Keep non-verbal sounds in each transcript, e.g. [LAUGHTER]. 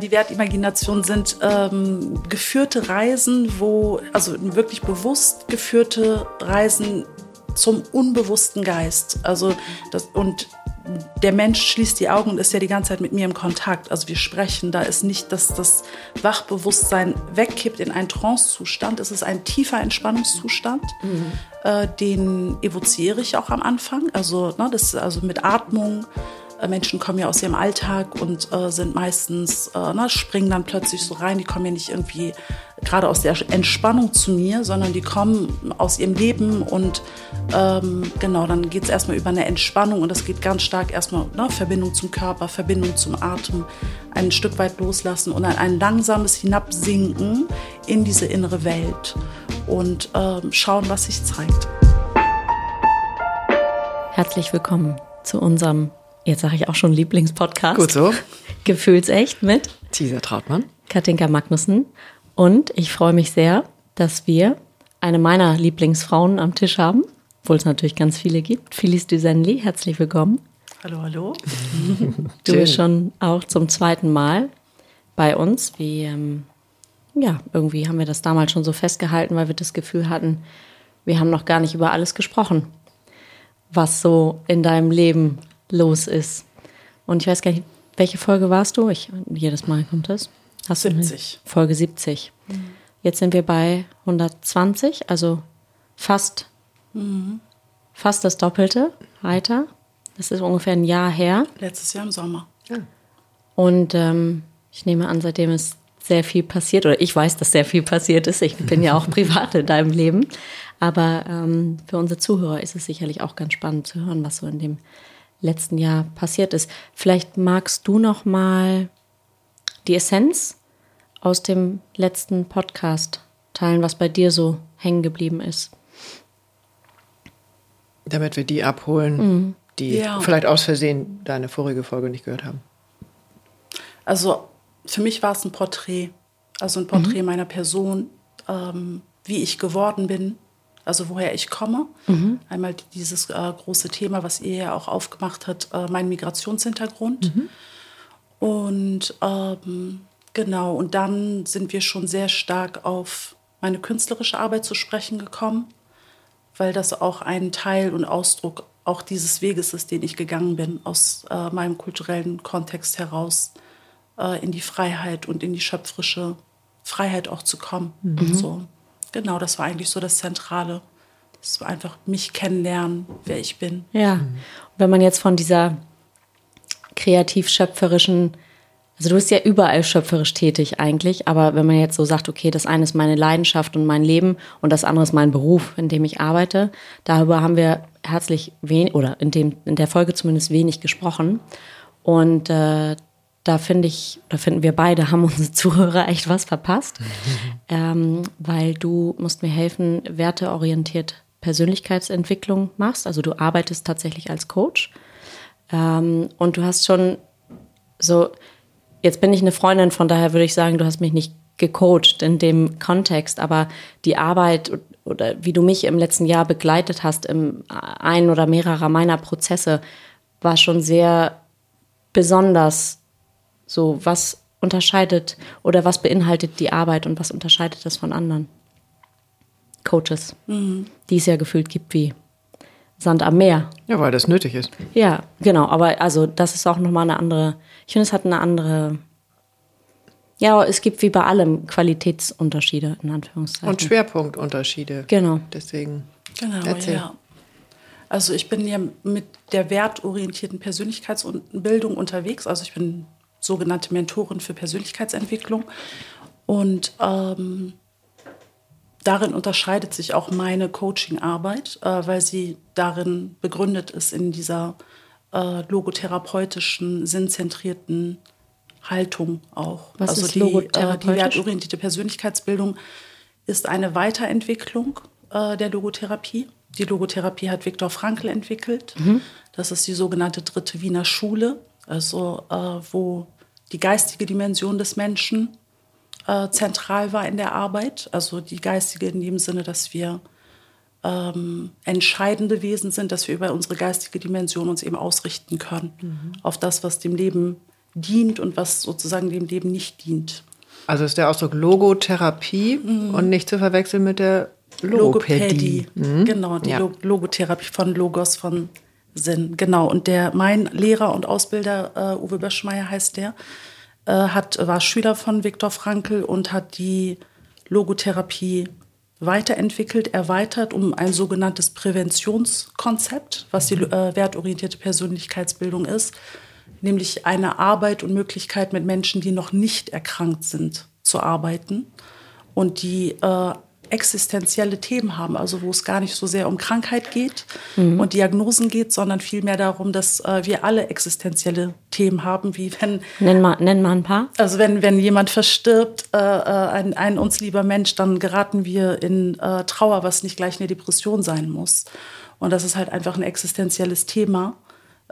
Die Wertimagination sind ähm, geführte Reisen, wo, also wirklich bewusst geführte Reisen zum unbewussten Geist. Also das, und der Mensch schließt die Augen und ist ja die ganze Zeit mit mir im Kontakt. Also wir sprechen, da ist nicht, dass das Wachbewusstsein wegkippt in einen Trancezustand. Es ist ein tiefer Entspannungszustand, mhm. äh, den evoziere ich auch am Anfang. Also, ne, das, also mit Atmung, Menschen kommen ja aus ihrem Alltag und äh, sind meistens, äh, na, springen dann plötzlich so rein. Die kommen ja nicht irgendwie gerade aus der Entspannung zu mir, sondern die kommen aus ihrem Leben und ähm, genau, dann geht es erstmal über eine Entspannung und das geht ganz stark erstmal ne, Verbindung zum Körper, Verbindung zum Atem, ein Stück weit loslassen und ein, ein langsames Hinabsinken in diese innere Welt und ähm, schauen, was sich zeigt. Herzlich willkommen zu unserem jetzt sage ich auch schon Lieblingspodcast. Gut so. [LAUGHS] Gefühlsecht mit Tisa Trautmann, Katinka Magnussen. Und ich freue mich sehr, dass wir eine meiner Lieblingsfrauen am Tisch haben, obwohl es natürlich ganz viele gibt. Phyllis Dusenli, herzlich willkommen. Hallo, hallo. [LAUGHS] du bist schon auch zum zweiten Mal bei uns. Wie, ähm, ja, irgendwie haben wir das damals schon so festgehalten, weil wir das Gefühl hatten, wir haben noch gar nicht über alles gesprochen, was so in deinem Leben los ist. Und ich weiß gar nicht, welche Folge warst du? Ich, jedes Mal kommt das. Hast 70. Folge 70. Mhm. Jetzt sind wir bei 120, also fast, mhm. fast das Doppelte weiter. Das ist ungefähr ein Jahr her. Letztes Jahr im Sommer. Ja. Und ähm, ich nehme an, seitdem ist sehr viel passiert, oder ich weiß, dass sehr viel passiert ist. Ich bin ja auch [LAUGHS] privat in deinem Leben. Aber ähm, für unsere Zuhörer ist es sicherlich auch ganz spannend zu hören, was so in dem letzten Jahr passiert ist. Vielleicht magst du noch mal die Essenz aus dem letzten Podcast teilen, was bei dir so hängen geblieben ist. Damit wir die abholen, mhm. die ja. vielleicht aus Versehen deine vorige Folge nicht gehört haben. Also für mich war es ein Porträt, also ein Porträt mhm. meiner Person, ähm, wie ich geworden bin, also woher ich komme. Mhm. Einmal dieses äh, große Thema, was ihr ja auch aufgemacht habt, äh, mein Migrationshintergrund. Mhm. Und ähm, genau, und dann sind wir schon sehr stark auf meine künstlerische Arbeit zu sprechen gekommen, weil das auch ein Teil und Ausdruck auch dieses Weges ist, den ich gegangen bin, aus äh, meinem kulturellen Kontext heraus äh, in die Freiheit und in die schöpferische Freiheit auch zu kommen. Mhm. So. Genau, das war eigentlich so das Zentrale. Das war einfach mich kennenlernen, wer ich bin. Ja. Und wenn man jetzt von dieser kreativ-schöpferischen, also du bist ja überall schöpferisch tätig eigentlich, aber wenn man jetzt so sagt, okay, das eine ist meine Leidenschaft und mein Leben und das andere ist mein Beruf, in dem ich arbeite, darüber haben wir herzlich wenig, oder in, dem, in der Folge zumindest wenig gesprochen. Und äh, da finde ich, da finden wir beide, haben unsere Zuhörer echt was verpasst, [LAUGHS] ähm, weil du musst mir helfen, werteorientiert Persönlichkeitsentwicklung machst. Also du arbeitest tatsächlich als Coach ähm, und du hast schon so, jetzt bin ich eine Freundin, von daher würde ich sagen, du hast mich nicht gecoacht in dem Kontext, aber die Arbeit oder wie du mich im letzten Jahr begleitet hast, im einen oder mehrerer meiner Prozesse, war schon sehr besonders so, was unterscheidet oder was beinhaltet die Arbeit und was unterscheidet das von anderen Coaches, mhm. die es ja gefühlt gibt wie Sand am Meer. Ja, weil das nötig ist. Ja, genau. Aber also das ist auch nochmal eine andere, ich finde, es hat eine andere, ja, es gibt wie bei allem Qualitätsunterschiede, in Anführungszeichen. Und Schwerpunktunterschiede. Genau. Deswegen. Genau, erzähl. ja. Also ich bin ja mit der wertorientierten Persönlichkeitsbildung unterwegs. Also ich bin sogenannte Mentorin für Persönlichkeitsentwicklung. Und ähm, darin unterscheidet sich auch meine Coaching-Arbeit, äh, weil sie darin begründet ist in dieser äh, logotherapeutischen, sinnzentrierten Haltung auch. Was also ist die, äh, die wertorientierte Persönlichkeitsbildung ist eine Weiterentwicklung äh, der Logotherapie. Die Logotherapie hat Viktor Frankl entwickelt. Mhm. Das ist die sogenannte dritte Wiener Schule also äh, wo die geistige Dimension des Menschen äh, zentral war in der Arbeit. Also die geistige in dem Sinne, dass wir ähm, entscheidende Wesen sind, dass wir über unsere geistige Dimension uns eben ausrichten können mhm. auf das, was dem Leben dient und was sozusagen dem Leben nicht dient. Also ist der Ausdruck Logotherapie mhm. und nicht zu verwechseln mit der Logopädie. Logopädie. Mhm. Genau, die ja. Logotherapie von Logos, von Sinn. Genau. Und der, mein Lehrer und Ausbilder, uh, Uwe Böschmeier heißt der, uh, hat, war Schüler von Viktor Frankl und hat die Logotherapie weiterentwickelt, erweitert um ein sogenanntes Präventionskonzept, was die äh, wertorientierte Persönlichkeitsbildung ist, nämlich eine Arbeit und Möglichkeit mit Menschen, die noch nicht erkrankt sind, zu arbeiten und die äh, existenzielle Themen haben, also wo es gar nicht so sehr um Krankheit geht mhm. und Diagnosen geht, sondern vielmehr darum, dass äh, wir alle existenzielle Themen haben, wie wenn... Nenn mal, nenn mal ein paar. Also wenn, wenn jemand verstirbt, äh, äh, ein, ein uns lieber Mensch, dann geraten wir in äh, Trauer, was nicht gleich eine Depression sein muss. Und das ist halt einfach ein existenzielles Thema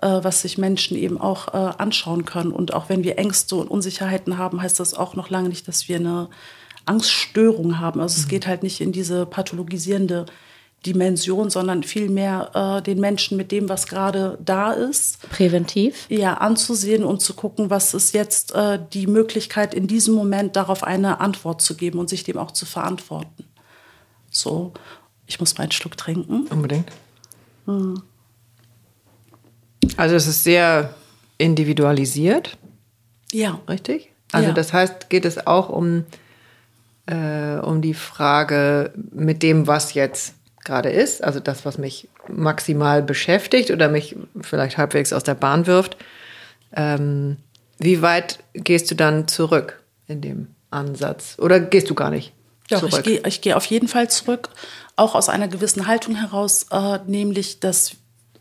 äh, was sich Menschen eben auch äh, anschauen können. Und auch wenn wir Ängste und Unsicherheiten haben, heißt das auch noch lange nicht, dass wir eine Angststörung haben. Also mhm. es geht halt nicht in diese pathologisierende Dimension, sondern vielmehr äh, den Menschen mit dem, was gerade da ist. Präventiv? Ja, anzusehen und zu gucken, was ist jetzt äh, die Möglichkeit, in diesem Moment darauf eine Antwort zu geben und sich dem auch zu verantworten. So, ich muss mal einen Schluck trinken. Unbedingt. Hm. Also es ist sehr individualisiert. Ja. Richtig? Also ja. das heißt, geht es auch um äh, um die Frage mit dem, was jetzt gerade ist, also das, was mich maximal beschäftigt oder mich vielleicht halbwegs aus der Bahn wirft. Ähm, wie weit gehst du dann zurück in dem Ansatz? Oder gehst du gar nicht? Ja, ich gehe ich geh auf jeden Fall zurück, auch aus einer gewissen Haltung heraus, äh, nämlich dass,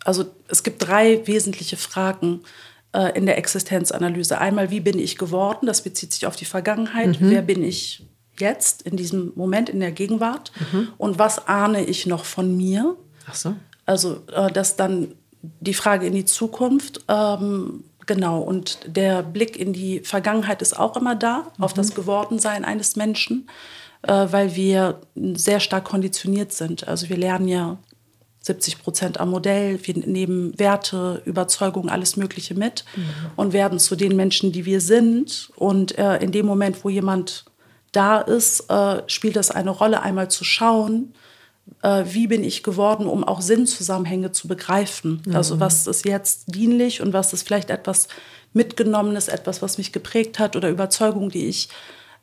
also es gibt drei wesentliche Fragen äh, in der Existenzanalyse. Einmal, wie bin ich geworden? Das bezieht sich auf die Vergangenheit. Mhm. Wer bin ich jetzt, in diesem Moment, in der Gegenwart? Mhm. Und was ahne ich noch von mir? Ach so. Also, äh, dass dann die Frage in die Zukunft, ähm, genau, und der Blick in die Vergangenheit ist auch immer da, mhm. auf das Gewordensein eines Menschen, äh, weil wir sehr stark konditioniert sind. Also, wir lernen ja 70 Prozent am Modell. Wir nehmen Werte, Überzeugungen, alles Mögliche mit mhm. und werden zu den Menschen, die wir sind. Und äh, in dem Moment, wo jemand da ist, äh, spielt das eine Rolle, einmal zu schauen, äh, wie bin ich geworden, um auch Sinnzusammenhänge zu begreifen. Mhm. Also was ist jetzt dienlich und was ist vielleicht etwas Mitgenommenes, etwas, was mich geprägt hat oder Überzeugungen, die ich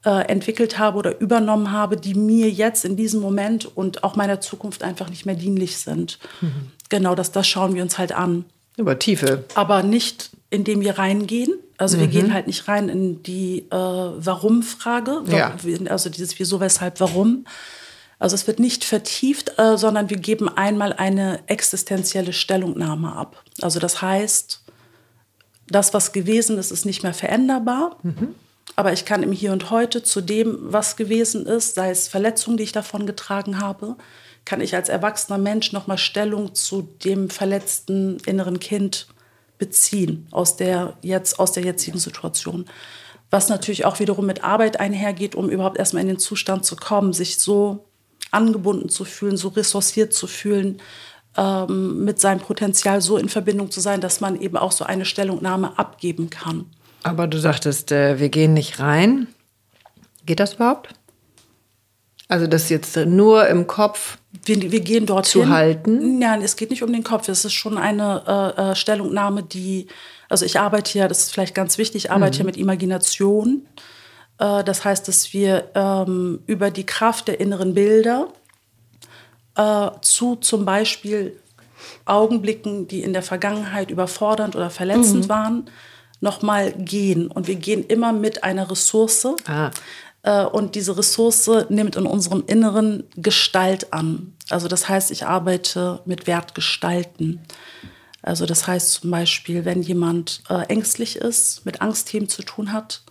äh, entwickelt habe oder übernommen habe, die mir jetzt in diesem Moment und auch meiner Zukunft einfach nicht mehr dienlich sind. Mhm. Genau, das, das schauen wir uns halt an. Über Tiefe. Aber nicht, indem wir reingehen, also wir mhm. gehen halt nicht rein in die äh, Warum-Frage, ja. also dieses Wieso, Weshalb, Warum. Also es wird nicht vertieft, äh, sondern wir geben einmal eine existenzielle Stellungnahme ab. Also das heißt, das, was gewesen ist, ist nicht mehr veränderbar. Mhm. Aber ich kann im Hier und Heute zu dem, was gewesen ist, sei es Verletzungen, die ich davon getragen habe, kann ich als erwachsener Mensch nochmal Stellung zu dem verletzten inneren Kind beziehen aus der, jetzt, aus der jetzigen Situation. Was natürlich auch wiederum mit Arbeit einhergeht, um überhaupt erstmal in den Zustand zu kommen, sich so angebunden zu fühlen, so ressourciert zu fühlen, ähm, mit seinem Potenzial so in Verbindung zu sein, dass man eben auch so eine Stellungnahme abgeben kann. Aber du sagtest, äh, wir gehen nicht rein. Geht das überhaupt? Also das jetzt nur im Kopf wir, wir gehen dorthin. Zu halten? Nein, es geht nicht um den Kopf. Es ist schon eine äh, äh, Stellungnahme, die, also ich arbeite ja, das ist vielleicht ganz wichtig, ich arbeite mhm. ja mit Imagination. Äh, das heißt, dass wir ähm, über die Kraft der inneren Bilder äh, zu zum Beispiel Augenblicken, die in der Vergangenheit überfordernd oder verletzend mhm. waren, nochmal gehen. Und wir gehen immer mit einer Ressource. Ah. Äh, und diese Ressource nimmt in unserem Inneren Gestalt an. Also das heißt, ich arbeite mit Wertgestalten. Also das heißt zum Beispiel, wenn jemand äh, ängstlich ist, mit Angstthemen zu tun hat,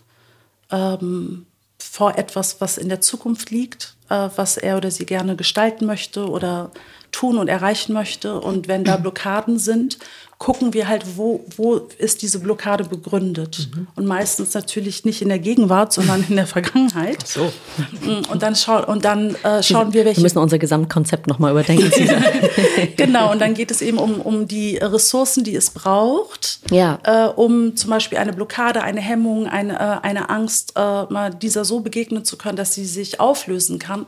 ähm, vor etwas, was in der Zukunft liegt, äh, was er oder sie gerne gestalten möchte oder tun und erreichen möchte. Und wenn da Blockaden sind, gucken wir halt, wo, wo ist diese Blockade begründet. Mhm. Und meistens natürlich nicht in der Gegenwart, sondern in der Vergangenheit. Ach so. Mm, und dann, schau, und dann äh, schauen wir, welche. Wir müssen unser Gesamtkonzept nochmal überdenken. [LAUGHS] genau, und dann geht es eben um, um die Ressourcen, die es braucht, ja. äh, um zum Beispiel eine Blockade, eine Hemmung, eine, äh, eine Angst, äh, mal dieser so begegnen zu können, dass sie sich auflösen kann,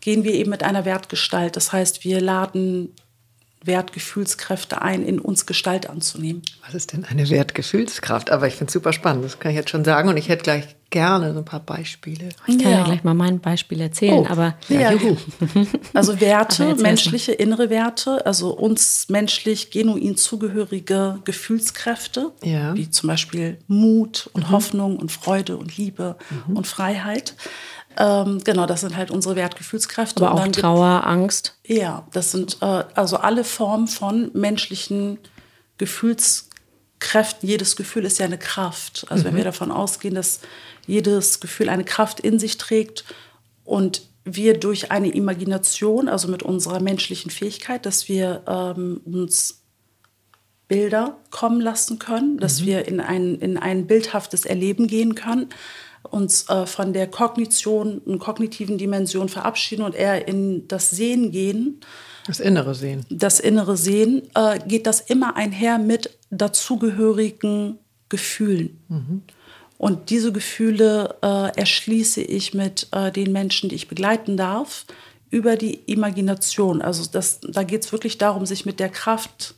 gehen wir eben mit einer Wertgestalt. Das heißt, wir laden Wertgefühlskräfte ein, in uns Gestalt anzunehmen. Was ist denn eine Wertgefühlskraft? Aber ich finde es super spannend, das kann ich jetzt schon sagen. Und ich hätte gleich gerne so ein paar Beispiele. Ich kann ja, ja gleich mal mein Beispiel erzählen, oh. aber ja, juhu. [LAUGHS] Also Werte, menschliche innere Werte, also uns menschlich genuin zugehörige Gefühlskräfte, ja. wie zum Beispiel Mut und mhm. Hoffnung und Freude und Liebe mhm. und Freiheit. Ähm, genau, das sind halt unsere Wertgefühlskräfte. Aber auch Trauer, Angst? Ja, das sind äh, also alle Formen von menschlichen Gefühlskräften. Jedes Gefühl ist ja eine Kraft. Also mhm. wenn wir davon ausgehen, dass jedes Gefühl eine Kraft in sich trägt und wir durch eine Imagination, also mit unserer menschlichen Fähigkeit, dass wir ähm, uns Bilder kommen lassen können, dass mhm. wir in ein, in ein bildhaftes Erleben gehen können, uns äh, von der Kognition und kognitiven Dimension verabschieden und eher in das Sehen gehen. Das innere Sehen. Das innere Sehen, äh, geht das immer einher mit dazugehörigen Gefühlen. Mhm. Und diese Gefühle äh, erschließe ich mit äh, den Menschen, die ich begleiten darf, über die Imagination. Also das, da geht es wirklich darum, sich mit der Kraft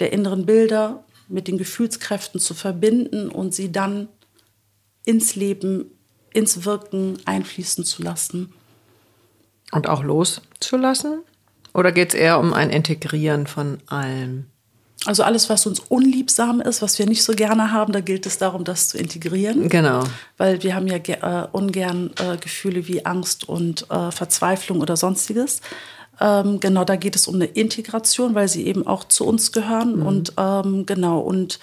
der inneren Bilder, mit den Gefühlskräften zu verbinden und sie dann ins Leben, ins Wirken einfließen zu lassen. Und auch loszulassen? Oder geht es eher um ein Integrieren von allem? Also alles, was uns unliebsam ist, was wir nicht so gerne haben, da gilt es darum, das zu integrieren. Genau. Weil wir haben ja äh, ungern äh, Gefühle wie Angst und äh, Verzweiflung oder sonstiges. Ähm, genau, da geht es um eine Integration, weil sie eben auch zu uns gehören. Mhm. Und ähm, genau, und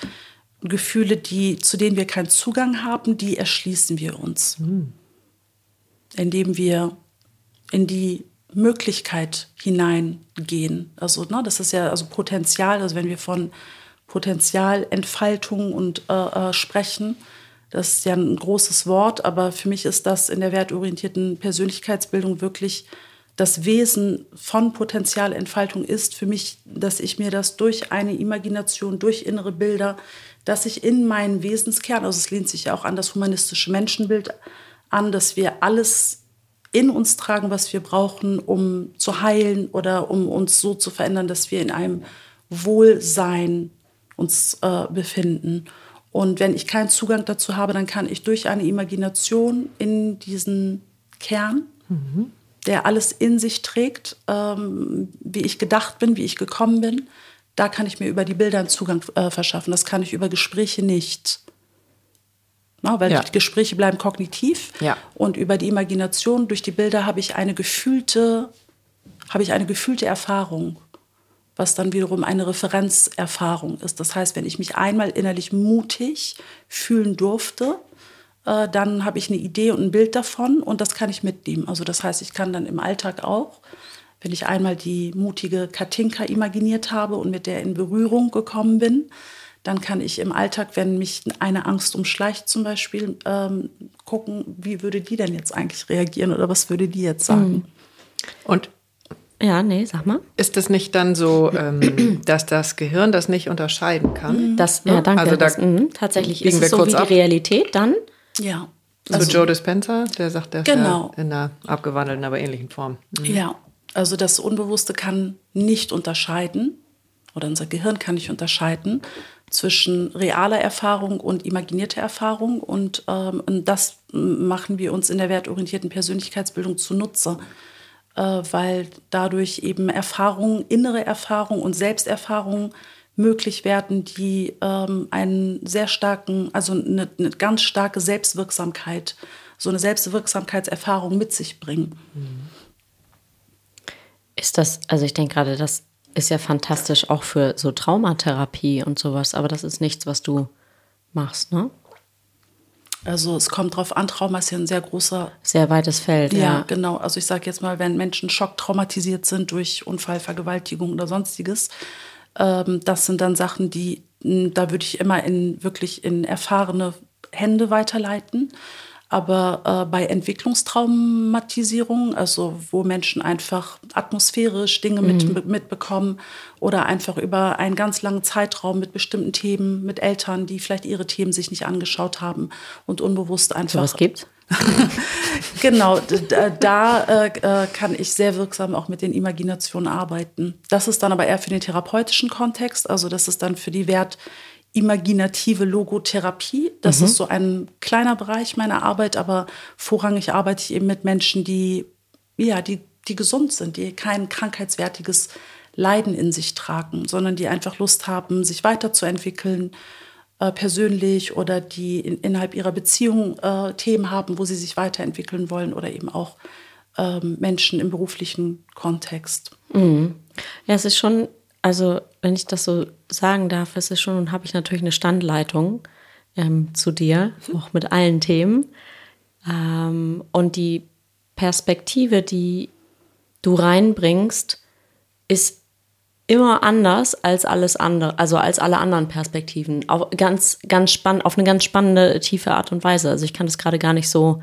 Gefühle, die, zu denen wir keinen Zugang haben, die erschließen wir uns. Mhm. Indem wir in die Möglichkeit hineingehen. Also, ne, das ist ja also Potenzial, also wenn wir von Potenzialentfaltung und äh, äh, sprechen, das ist ja ein großes Wort, aber für mich ist das in der wertorientierten Persönlichkeitsbildung wirklich das Wesen von Potenzialentfaltung ist für mich, dass ich mir das durch eine Imagination, durch innere Bilder, dass ich in meinen Wesenskern, also es lehnt sich ja auch an das humanistische Menschenbild an, dass wir alles in uns tragen, was wir brauchen, um zu heilen oder um uns so zu verändern, dass wir in einem Wohlsein uns äh, befinden. Und wenn ich keinen Zugang dazu habe, dann kann ich durch eine Imagination in diesen Kern, mhm. der alles in sich trägt, ähm, wie ich gedacht bin, wie ich gekommen bin, da kann ich mir über die Bilder einen Zugang äh, verschaffen. Das kann ich über Gespräche nicht. Na, weil ja. die Gespräche bleiben kognitiv ja. und über die Imagination durch die Bilder habe ich eine gefühlte, habe ich eine gefühlte Erfahrung, was dann wiederum eine Referenzerfahrung ist. Das heißt, wenn ich mich einmal innerlich mutig fühlen durfte, äh, dann habe ich eine Idee und ein Bild davon und das kann ich mitnehmen. Also das heißt, ich kann dann im Alltag auch wenn ich einmal die mutige Katinka imaginiert habe und mit der in Berührung gekommen bin, dann kann ich im Alltag, wenn mich eine Angst umschleicht zum Beispiel, ähm, gucken, wie würde die denn jetzt eigentlich reagieren oder was würde die jetzt sagen. Mhm. Und ja, nee, sag mal. Ist es nicht dann so, ähm, [CLEARS THROAT] dass das Gehirn das nicht unterscheiden kann? Mhm. Das, ja, danke. Also da das, mh, tatsächlich ist es so wie ab. die Realität dann. Ja. Also, so Joe Dispenza, der sagt das genau. ja in einer abgewandelten, aber ähnlichen Form. Mhm. Ja, also das Unbewusste kann nicht unterscheiden oder unser Gehirn kann nicht unterscheiden zwischen realer Erfahrung und imaginierter Erfahrung. Und ähm, das machen wir uns in der wertorientierten Persönlichkeitsbildung zunutze, äh, weil dadurch eben Erfahrungen, innere Erfahrungen und Selbsterfahrungen möglich werden, die ähm, einen sehr starken, also eine, eine, ganz starke Selbstwirksamkeit, so eine Selbstwirksamkeitserfahrung mit sich bringen. Mhm. Ist das, also ich denke gerade, das ist ja fantastisch auch für so Traumatherapie und sowas, aber das ist nichts, was du machst, ne? Also es kommt drauf an, Trauma ist ja ein sehr großer... Sehr weites Feld, ja. Ja, genau. Also ich sage jetzt mal, wenn Menschen schocktraumatisiert sind durch Unfall, Vergewaltigung oder sonstiges, Ähm, das sind dann Sachen, die, da würde ich immer in wirklich in erfahrene Hände weiterleiten. Aber äh, bei Entwicklungstraumatisierung, also wo Menschen einfach atmosphärisch Dinge mhm. mit, mitbekommen oder einfach über einen ganz langen Zeitraum mit bestimmten Themen, mit Eltern, die vielleicht ihre Themen sich nicht angeschaut haben und unbewusst einfach. Was gibt? [LAUGHS] genau, da äh, äh, kann ich sehr wirksam auch mit den Imaginationen arbeiten. Das ist dann aber eher für den therapeutischen Kontext, also das ist dann für die Wert imaginative Logotherapie. Das mhm. ist so ein kleiner Bereich meiner Arbeit, aber vorrangig arbeite ich eben mit Menschen, die, ja, die, die gesund sind, die kein krankheitswertiges Leiden in sich tragen, sondern die einfach Lust haben, sich weiterzuentwickeln, äh, persönlich oder die in, innerhalb ihrer Beziehung äh, Themen haben, wo sie sich weiterentwickeln wollen oder eben auch ähm, Menschen im beruflichen Kontext. Mhm. Ja, es ist schon also, wenn ich das so sagen darf, ist es schon, habe ich natürlich eine Standleitung ähm, zu dir, auch mit allen Themen. Ähm, und die Perspektive, die du reinbringst, ist immer anders als alles andere, also als alle anderen Perspektiven. Auf ganz, ganz spannend, auf eine ganz spannende, tiefe Art und Weise. Also ich kann das gerade gar nicht so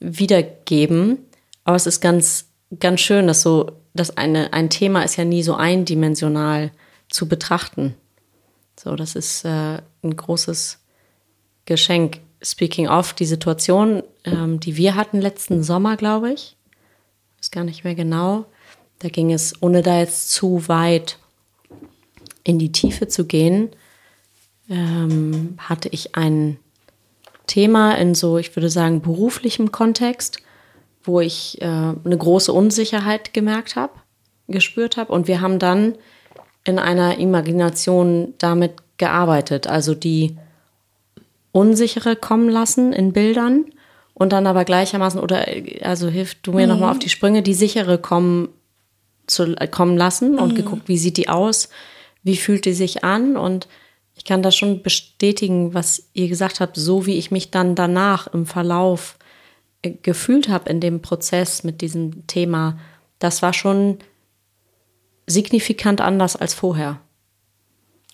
wiedergeben, aber es ist ganz, ganz schön, dass so dass eine, ein Thema ist ja nie so eindimensional zu betrachten. So, das ist äh, ein großes Geschenk. Speaking of, die Situation, ähm, die wir hatten letzten Sommer, glaube ich, ist gar nicht mehr genau. Da ging es, ohne da jetzt zu weit in die Tiefe zu gehen, ähm, hatte ich ein Thema in so, ich würde sagen, beruflichem Kontext, wo ich äh, eine große Unsicherheit gemerkt habe, gespürt habe. Und wir haben dann in einer Imagination damit gearbeitet, also die unsichere kommen lassen in Bildern und dann aber gleichermaßen, oder also hilf du mir mhm. nochmal auf die Sprünge, die sichere kommen, zu, kommen lassen und mhm. geguckt, wie sieht die aus, wie fühlt die sich an und ich kann das schon bestätigen, was ihr gesagt habt, so wie ich mich dann danach im Verlauf gefühlt habe in dem Prozess mit diesem Thema, das war schon signifikant anders als vorher.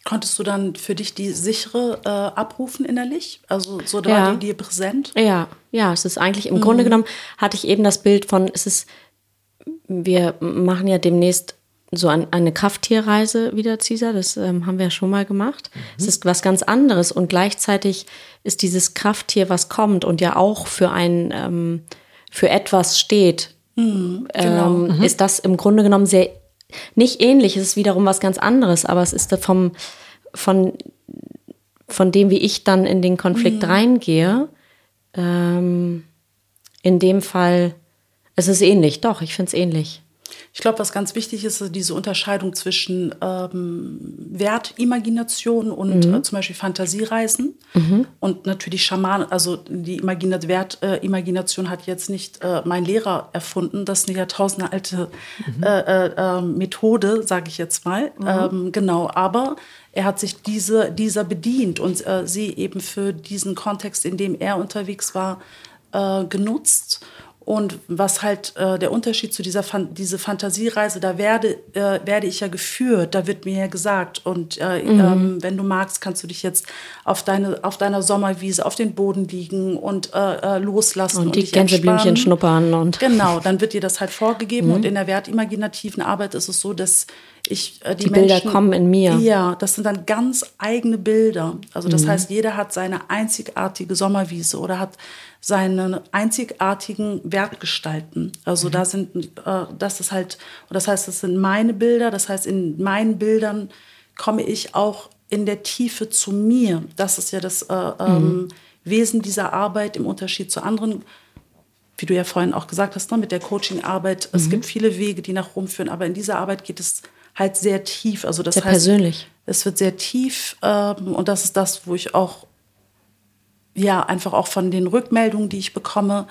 Konntest du dann für dich die sichere äh, abrufen innerlich? Also so da ja. war die dir präsent? Ja, ja, es ist eigentlich im mhm. Grunde genommen hatte ich eben das Bild von, es ist, wir machen ja demnächst so ein, eine Krafttierreise wieder, Caesar, das ähm, haben wir ja schon mal gemacht. Mhm. Es ist was ganz anderes und gleichzeitig ist dieses Krafttier, was kommt und ja auch für ein, ähm, für etwas steht, mhm, genau. ähm, mhm. ist das im Grunde genommen sehr, nicht ähnlich, es ist wiederum was ganz anderes, aber es ist vom, von, von dem, wie ich dann in den Konflikt mhm. reingehe, ähm, in dem Fall, es ist ähnlich, doch, ich finde es ähnlich. Ich glaube, was ganz wichtig ist, ist diese Unterscheidung zwischen ähm, Wertimagination und mhm. äh, zum Beispiel Fantasiereisen mhm. und natürlich Schaman. Also die Imaginat Wertimagination äh, hat jetzt nicht äh, mein Lehrer erfunden. Das ist eine jahrtausendealte mhm. Äh, äh, ähm, Methode, sage ich jetzt mal. Mhm. Ähm, genau, aber er hat sich diese, dieser bedient und äh, sie eben für diesen Kontext, in dem er unterwegs war, genutzt. Und was halt äh, der Unterschied zu dieser Fan diese Fantasiereise, da werde, äh, werde ich ja geführt, da wird mir ja gesagt. Und äh, mhm. ähm, wenn du magst, kannst du dich jetzt auf, deine, auf deiner Sommerwiese auf den Boden liegen und äh, äh, loslassen. Und, und die Gänseblümchen schnuppern. Und genau, dann wird dir das halt vorgegeben. Mhm. Und in der wertimaginativen Arbeit ist es so, dass ich äh, die, die Bilder Menschen, kommen in mir. Ja, das sind dann ganz eigene Bilder. Also das mhm. heißt, jeder hat seine einzigartige Sommerwiese oder hat seinen einzigartigen Wertgestalten. Also mhm. da sind, äh, das ist halt, das heißt, das sind meine Bilder. Das heißt, in meinen Bildern komme ich auch in der Tiefe zu mir. Das ist ja das äh, ähm, mhm. Wesen dieser Arbeit im Unterschied zu anderen wie du ja vorhin auch gesagt hast, ne, mit der Coaching-Arbeit, mhm. es gibt viele Wege, die nach Rom führen, aber in dieser Arbeit geht es halt sehr tief. Also das sehr heißt, persönlich. Es wird sehr tief ähm, und das ist das, wo ich auch ja einfach auch von den Rückmeldungen, die ich bekomme,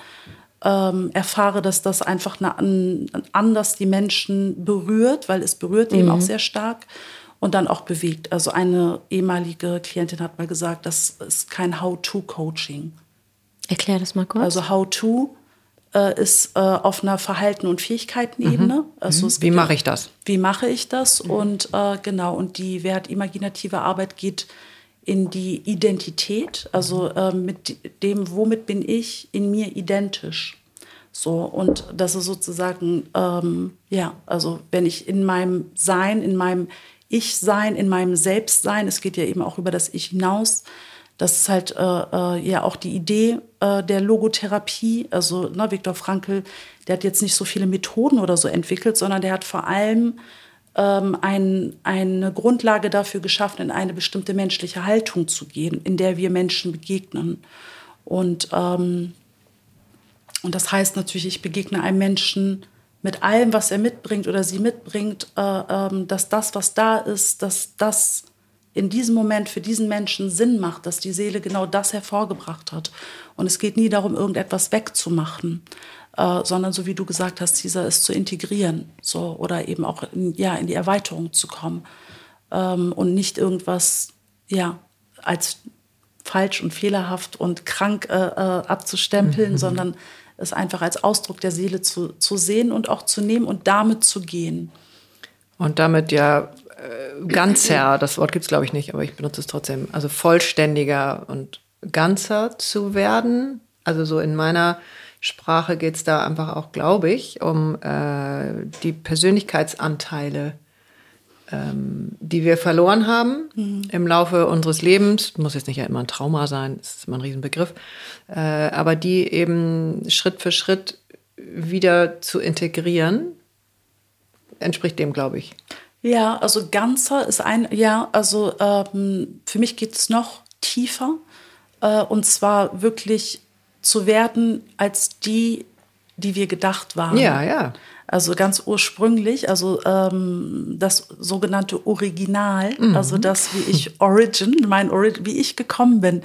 ähm, erfahre, dass das einfach eine, anders die Menschen berührt, weil es berührt mhm. eben auch sehr stark und dann auch bewegt. Also eine ehemalige Klientin hat mal gesagt, das ist kein How-to-Coaching. Erklär das mal kurz. Also How-to äh, ist äh, auf einer Verhalten- und Fähigkeitenebene. Mhm. Also Wie mache ich das? Wie mache ich das? Und äh, genau, und die wertimaginative Arbeit geht in die Identität, also äh, mit dem, womit bin ich in mir identisch. So, und das ist sozusagen, ähm, ja, also wenn ich in meinem Sein, in meinem Ich-Sein, in meinem Selbstsein, es geht ja eben auch über das Ich hinaus, das ist halt äh, äh, ja auch die Idee äh, der Logotherapie. Also ne, Viktor Frankl, der hat jetzt nicht so viele Methoden oder so entwickelt, sondern der hat vor allem ähm, ein, eine Grundlage dafür geschaffen, in eine bestimmte menschliche Haltung zu gehen, in der wir Menschen begegnen. Und ähm, und das heißt natürlich, ich begegne einem Menschen mit allem, was er mitbringt oder sie mitbringt, äh, ähm, dass das, was da ist, dass das in diesem Moment für diesen Menschen Sinn macht, dass die Seele genau das hervorgebracht hat. Und es geht nie darum, irgendetwas wegzumachen, äh, sondern so wie du gesagt hast, dieser ist zu integrieren, so oder eben auch in, ja in die Erweiterung zu kommen ähm, und nicht irgendwas ja als falsch und fehlerhaft und krank äh, äh, abzustempeln, mhm. sondern es einfach als Ausdruck der Seele zu, zu sehen und auch zu nehmen und damit zu gehen. Und damit ja äh, ganzer, [CLEARS THROAT] das Wort gibt es glaube ich nicht, aber ich benutze es trotzdem, also vollständiger und ganzer zu werden. Also so in meiner Sprache geht es da einfach auch, glaube ich, um äh, die Persönlichkeitsanteile ähm, die wir verloren haben mhm. im Laufe unseres Lebens, muss jetzt nicht ja immer ein Trauma sein, das ist immer ein Riesenbegriff, äh, aber die eben Schritt für Schritt wieder zu integrieren, entspricht dem, glaube ich. Ja, also ganzer ist ein, ja, also ähm, für mich geht es noch tiefer äh, und zwar wirklich zu werden als die, die wir gedacht waren. Ja, ja. Also ganz ursprünglich, also ähm, das sogenannte Original, mhm. also das, wie ich [LAUGHS] Origin, mein Origin, wie ich gekommen bin.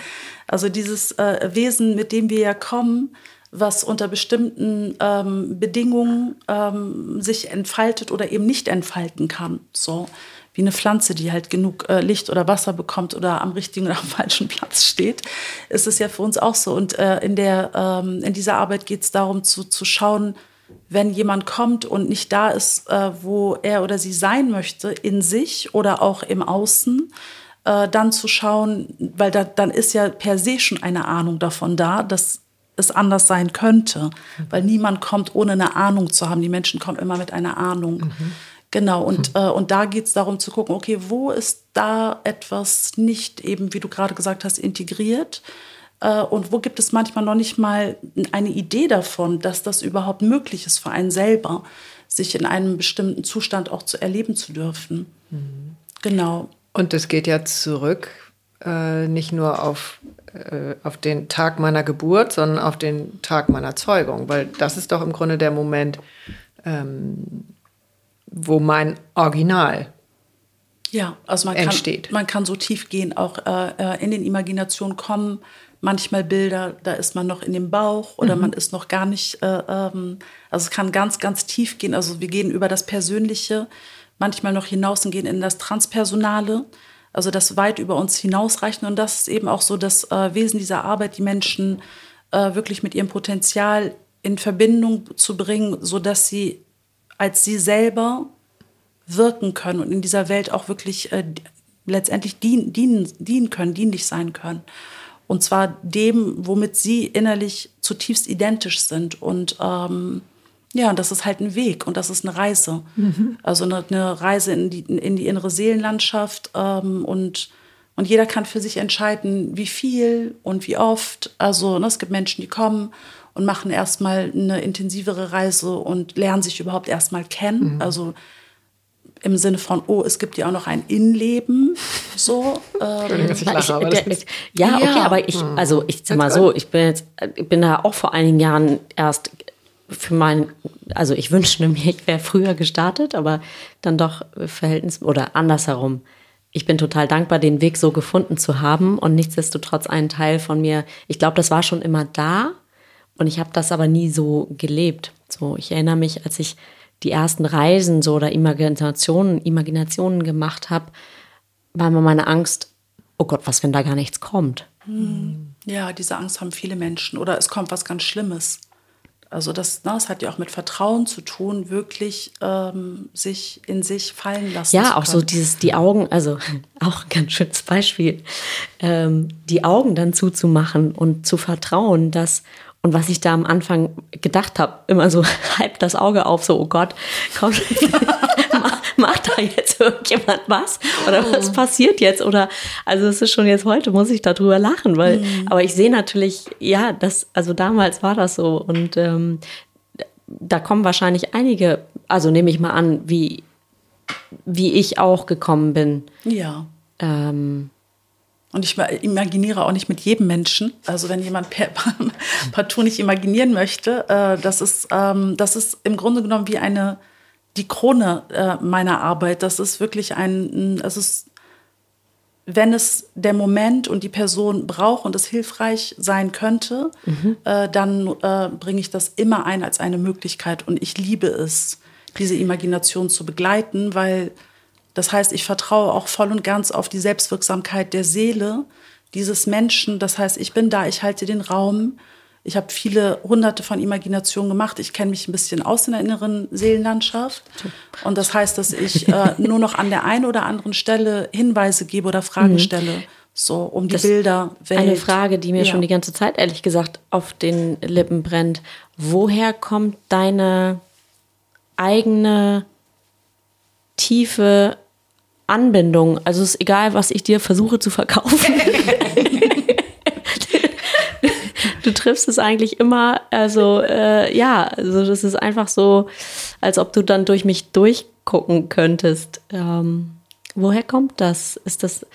Also dieses äh, Wesen, mit dem wir ja kommen, was unter bestimmten ähm, Bedingungen ähm, sich entfaltet oder eben nicht entfalten kann. So wie eine Pflanze, die halt genug äh, Licht oder Wasser bekommt oder am richtigen oder am [LAUGHS] falschen Platz steht, ist es ja für uns auch so. Und äh, in, der, ähm, in dieser Arbeit geht es darum zu, zu schauen, wenn jemand kommt und nicht da ist, äh, wo er oder sie sein möchte, in sich oder auch im Außen, äh, dann zu schauen, weil da, dann ist ja per se schon eine Ahnung davon da, dass es anders sein könnte, weil niemand kommt, ohne eine Ahnung zu haben. Die Menschen kommen immer mit einer Ahnung. Mhm. Genau, und, mhm. äh, und da geht es darum zu gucken, okay, wo ist da etwas nicht eben, wie du gerade gesagt hast, integriert? Äh, und wo gibt es manchmal noch nicht mal eine Idee davon, dass das überhaupt möglich ist für einen selber, sich in einem bestimmten Zustand auch zu erleben zu dürfen. Mhm. Genau. Und es geht ja zurück, äh, nicht nur auf, äh, auf den Tag meiner Geburt, sondern auf den Tag meiner Zeugung, weil das ist doch im Grunde der Moment, ähm, wo mein Original ja, also man entsteht. Kann, man kann so tief gehen, auch äh, äh in den Imaginationen kommen, manchmal Bilder, da ist man noch in dem Bauch oder mhm. man ist noch gar nicht, äh, ähm, also es kann ganz, ganz tief gehen. Also wir gehen über das Persönliche, manchmal noch hinaus und gehen in das Transpersonale, also das weit über uns hinausreichen. Und das ist eben auch so das äh, Wesen dieser Arbeit, die Menschen äh, wirklich mit ihrem Potenzial in Verbindung zu bringen, sodass sie als sie selber wirken können und in dieser Welt auch wirklich äh, letztendlich dien, dienen, dienen können, dienlich sein können. Und zwar dem, womit sie innerlich zutiefst identisch sind. Und ähm, ja, das ist halt ein Weg und das ist eine Reise. Mhm. Also eine, eine, Reise in die, in die innere Seelenlandschaft. Ähm, und, und jeder kann für sich entscheiden, wie viel und wie oft. Also ne, es gibt Menschen, die kommen und machen erstmal eine intensivere Reise und lernen sich überhaupt erstmal kennen. Mhm. Also im Sinne von, oh, es gibt ja auch noch ein Innenleben. So. [LAUGHS] Ähm, ich lache, aber der, ja, okay, aber ich, hm. also ich sag mal so, ich bin jetzt, ich bin da auch vor einigen Jahren erst für mein, also ich wünschte mir, ich wäre früher gestartet, aber dann doch Verhältnis oder andersherum. Ich bin total dankbar, den Weg so gefunden zu haben und nichtsdestotrotz einen Teil von mir. Ich glaube, das war schon immer da und ich habe das aber nie so gelebt. So, ich erinnere mich, als ich die ersten Reisen so oder Imaginationen, Imaginationen gemacht habe, war immer meine Angst, oh Gott, was, wenn da gar nichts kommt? Hm. Ja, diese Angst haben viele Menschen. Oder es kommt was ganz Schlimmes. Also das, na, das hat ja auch mit Vertrauen zu tun, wirklich ähm, sich in sich fallen lassen. Ja, auch so dieses, die Augen, also [LAUGHS] auch ein ganz schönes Beispiel, ähm, die Augen dann zuzumachen und zu vertrauen, dass und was ich da am Anfang gedacht habe, immer so [LAUGHS] halb das Auge auf, so, oh Gott, komm, [LAUGHS] macht da jetzt irgendjemand was? Oder was oh. passiert jetzt? Oder, also es ist schon jetzt heute, muss ich darüber lachen, weil, mhm. aber ich sehe natürlich, ja, das, also damals war das so und ähm, da kommen wahrscheinlich einige, also nehme ich mal an, wie, wie ich auch gekommen bin. Ja. Ähm, und ich imaginiere auch nicht mit jedem Menschen. Also wenn jemand per, [LAUGHS] partout nicht imaginieren möchte, äh, das, ist, ähm, das ist im Grunde genommen wie eine, die Krone äh, meiner Arbeit. Das ist wirklich ein, es ist, wenn es der Moment und die Person braucht und es hilfreich sein könnte, mhm. äh, dann äh, bringe ich das immer ein als eine Möglichkeit. Und ich liebe es, diese Imagination zu begleiten, weil das heißt, ich vertraue auch voll und ganz auf die Selbstwirksamkeit der Seele dieses Menschen. Das heißt, ich bin da, ich halte den Raum. Ich habe viele hunderte von Imaginationen gemacht. Ich kenne mich ein bisschen aus in der inneren Seelenlandschaft. Und das heißt, dass ich äh, [LAUGHS] nur noch an der einen oder anderen Stelle Hinweise gebe oder Fragen mhm. stelle. So, um die das Bilder, Welt. Eine Frage, die mir ja. schon die ganze Zeit, ehrlich gesagt, auf den Lippen brennt. Woher kommt deine eigene tiefe Anbindung. Also es ist egal, was ich dir versuche zu verkaufen. du triffst es eigentlich immer, also äh, ja, also das ist einfach so, als ob du dann durch mich durchgucken könntest. Ähm, woher kommt das? Ist das,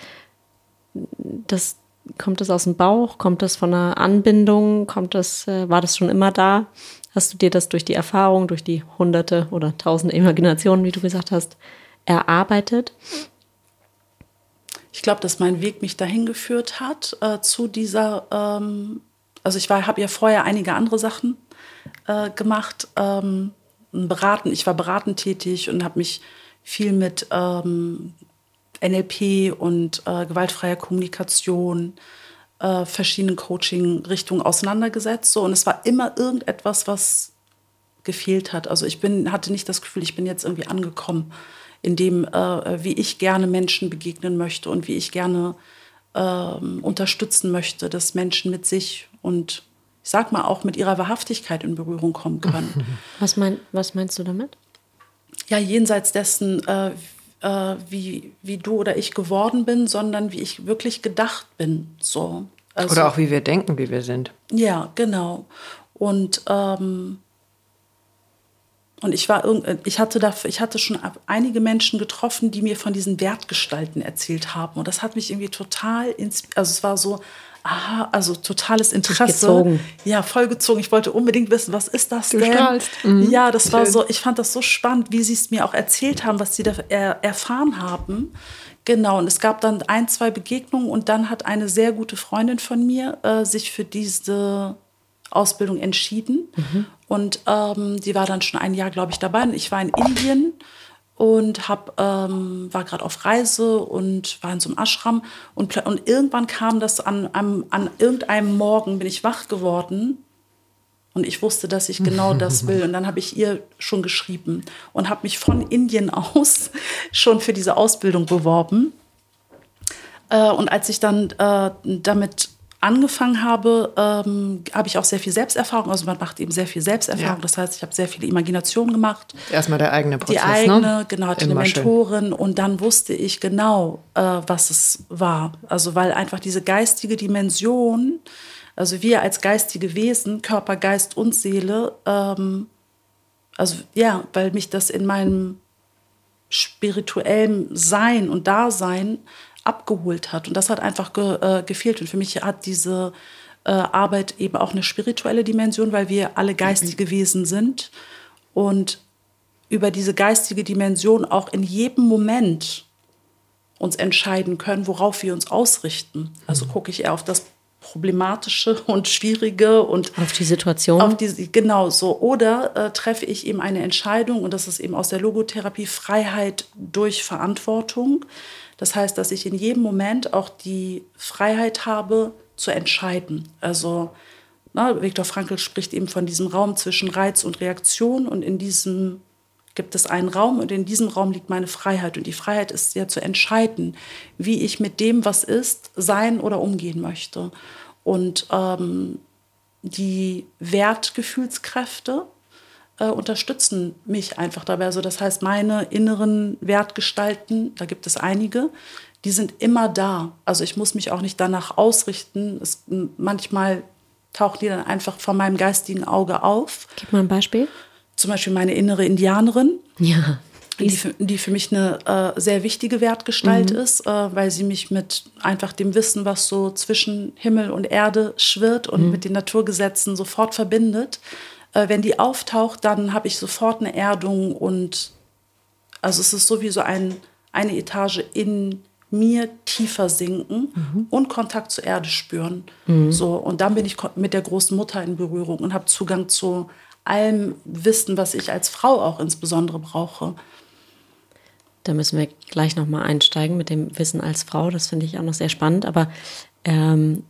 das, kommt das aus dem Bauch? Kommt das von einer Anbindung? Kommt das, äh, war das schon immer da? Hast du dir das durch die Erfahrung, durch die hunderte oder tausende Imaginationen, wie du gesagt hast, erarbeitet? Ich glaube, dass mein Weg mich dahin geführt hat äh, zu dieser. Ähm, also ich habe ja vorher einige andere Sachen äh, gemacht, ähm, beraten. Ich war beratend tätig und habe mich viel mit ähm, NLP und äh, gewaltfreier Kommunikation, äh, verschiedenen Coaching-Richtungen auseinandergesetzt. So. Und es war immer irgendetwas, was gefehlt hat. Also ich bin, hatte nicht das Gefühl, ich bin jetzt irgendwie angekommen in dem, äh, wie ich gerne Menschen begegnen möchte und wie ich gerne äh, unterstützen möchte, dass Menschen mit sich und ich sag mal auch mit ihrer Wahrhaftigkeit in Berührung kommen können. [LAUGHS] Was, mein, was meinst du damit? Ja, jenseits dessen, äh, äh, wie, wie du oder ich geworden bin, sondern wie ich wirklich gedacht bin. So. Also, oder auch wie wir denken, wie wir sind. Ja, genau. Und ähm, und ich war ich hatte da, ich hatte schon einige Menschen getroffen, die mir von diesen Wertgestalten erzählt haben. Und das hat mich irgendwie total, also es war so, aha, also totales Interesse. Gezogen. Ja, voll gezogen. Ich wollte unbedingt wissen, was ist das denn? Mhm. Ja, das Schön. war so, ich fand das so spannend, wie sie es mir auch erzählt haben, was sie da er, erfahren haben. Genau, und es gab dann ein, zwei Begegnungen und dann hat eine sehr gute Freundin von mir äh, sich für diese Ausbildung entschieden. Mhm. Und ähm, die war dann schon ein Jahr, glaube ich, dabei. Und ich war in Indien und hab, ähm, war gerade auf Reise und war in so einem Ashram. Und, und irgendwann kam das an, an, an irgendeinem Morgen, bin ich wach geworden. Und ich wusste, dass ich genau [LAUGHS] das will. Und dann habe ich ihr schon geschrieben und habe mich von Indien [LAUGHS] aus schon für diese Ausbildung beworben. Äh, und als ich dann äh, damit angefangen habe, ähm, habe ich auch sehr viel Selbsterfahrung. Also man macht eben sehr viel Selbsterfahrung. Ja. Das heißt, ich habe sehr viele Imaginationen gemacht. Erstmal der eigene Prozess. Die eigene, ne? genau, hatte Immer eine Mentorin schön. und dann wusste ich genau, äh, was es war. Also weil einfach diese geistige Dimension, also wir als geistige Wesen, Körper, Geist und Seele, ähm, also ja, weil mich das in meinem spirituellen Sein und Dasein abgeholt hat. Und das hat einfach ge, äh, gefehlt. Und für mich hat diese äh, Arbeit eben auch eine spirituelle Dimension, weil wir alle geistige Wesen sind und über diese geistige Dimension auch in jedem Moment uns entscheiden können, worauf wir uns ausrichten. Also gucke ich eher auf das Problematische [LAUGHS] und Schwierige und auf die Situation. Auf die, genau so. Oder äh, treffe ich eben eine Entscheidung, und das ist eben aus der Logotherapie Freiheit durch Verantwortung. Das heißt, dass ich in jedem Moment auch die Freiheit habe zu entscheiden. Also na, Viktor Frankl spricht eben von diesem Raum zwischen Reiz und Reaktion und in diesem gibt es einen Raum und in diesem Raum liegt meine Freiheit. Und die Freiheit ist ja zu entscheiden, wie ich mit dem, was ist, sein oder umgehen möchte. Und ähm, die Wertgefühlskräfte äh, unterstützen mich einfach dabei. Also das heißt, meine inneren Wertgestalten, da gibt es einige, die sind immer da. Also ich muss mich auch nicht danach ausrichten. Es, manchmal tauchen die dann einfach vor meinem geistigen Auge auf. Gib mal ein Beispiel zum Beispiel meine innere Indianerin. Ja. Die für, die für mich eine äh, sehr wichtige Wertgestalt mhm. ist, äh, weil sie mich mit einfach dem Wissen, was so zwischen Himmel und Erde schwirrt und mhm. mit den Naturgesetzen sofort verbindet. Äh, wenn die auftaucht, dann habe ich sofort eine Erdung und also es ist so wie so ein, eine Etage in mir tiefer sinken mhm. und Kontakt zur Erde spüren. Mhm. So, und dann bin ich mit der großen Mutter in Berührung und habe Zugang zu allem Wissen, was ich als Frau auch insbesondere brauche. Da müssen wir gleich nochmal einsteigen mit dem Wissen als Frau. Das finde ich auch noch sehr spannend. Aber ähm,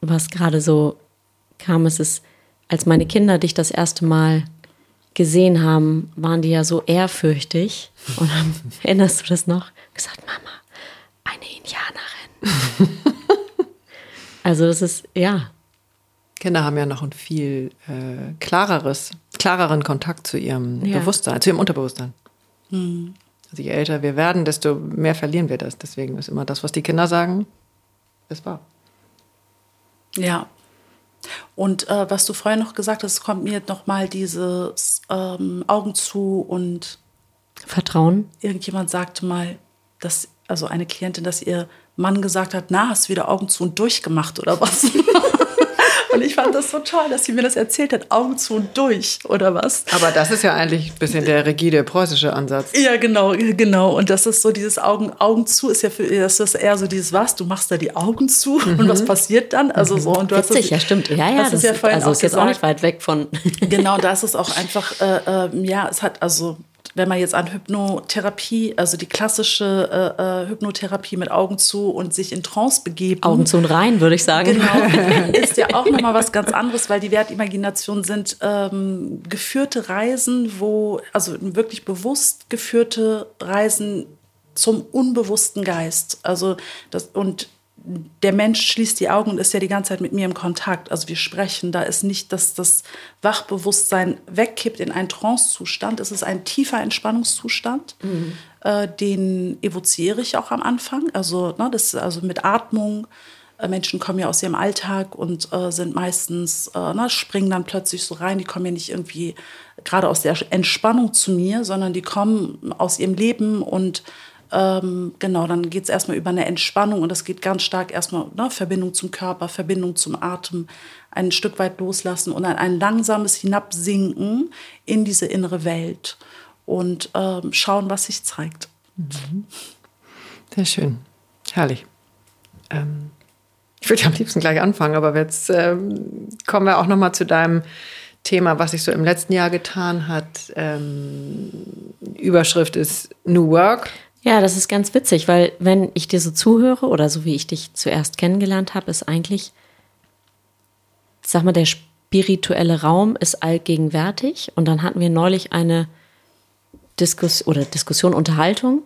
was gerade so kam, ist es, als meine Kinder dich das erste Mal gesehen haben, waren die ja so ehrfürchtig. Und dann [LAUGHS] erinnerst du das noch? Gesagt, Mama, eine Indianerin. [LAUGHS] also das ist, ja, Kinder haben ja noch ein viel äh, klareres, klareren Kontakt zu ihrem ja. Bewusstsein, zu ihrem Unterbewusstsein. Mhm. Also je älter wir werden, desto mehr verlieren wir das. Deswegen ist immer das, was die Kinder sagen, ist wahr. Ja. Und äh, was du vorher noch gesagt hast, kommt mir noch mal dieses ähm, Augen zu und Vertrauen. Irgendjemand sagte mal, dass also eine Klientin, dass ihr Mann gesagt hat, na, hast du wieder Augen zu und durchgemacht oder was? Und ich fand das so toll, dass sie mir das erzählt hat, Augen zu und durch, oder was? Aber das ist ja eigentlich ein bisschen der rigide preußische Ansatz. Ja, genau, genau. Und das ist so dieses Augen, Augen zu ist ja für, das ist eher so dieses was, du machst da die Augen zu mhm. [LAUGHS] und was passiert dann? Also so und du Witzig, hast das, ja stimmt. Ja, ja, das, ist ja vorhin also ist jetzt auch nicht weit weg von. genau, da ist es auch einfach, äh, äh, ja, es hat also wenn man jetzt an Hypnotherapie, also die klassische äh, äh, Hypnotherapie mit Augen zu und sich in Trance begeben. Augen zu und rein, würde ich sagen. Genau, [LAUGHS] ist ja auch nochmal was ganz anderes, weil die Wertimaginationen sind ähm, geführte Reisen, wo, also wirklich bewusst geführte Reisen zum unbewussten Geist. Also das, und der Mensch schließt die Augen und ist ja die ganze Zeit mit mir im Kontakt. Also wir sprechen, da ist nicht, dass das Wachbewusstsein wegkippt in einen Trancezustand. Es ist ein tiefer Entspannungszustand, mhm. äh, den evoziere ich auch am Anfang. Also, ne, das also mit Atmung. Äh, Menschen kommen ja aus ihrem Alltag und äh, sind meistens, äh, na, springen dann plötzlich so rein. Die kommen ja nicht irgendwie gerade aus der Entspannung zu mir, sondern die kommen aus ihrem Leben und ähm, genau, dann geht es erstmal über eine Entspannung und das geht ganz stark erstmal ne, Verbindung zum Körper, Verbindung zum Atem, ein Stück weit loslassen und ein, ein langsames Hinabsinken in diese innere Welt und ähm, schauen, was sich zeigt. Mhm. Sehr schön. Herrlich. Ähm, ich würde am liebsten gleich anfangen, aber jetzt ähm, kommen wir auch noch mal zu deinem Thema, was sich so im letzten Jahr getan hat. Ähm, Überschrift ist New Work. Ja, das ist ganz witzig, weil wenn ich dir so zuhöre oder so wie ich dich zuerst kennengelernt habe, ist eigentlich, sag mal, der spirituelle Raum ist allgegenwärtig. Und dann hatten wir neulich eine Diskussion oder Diskussion, Unterhaltung,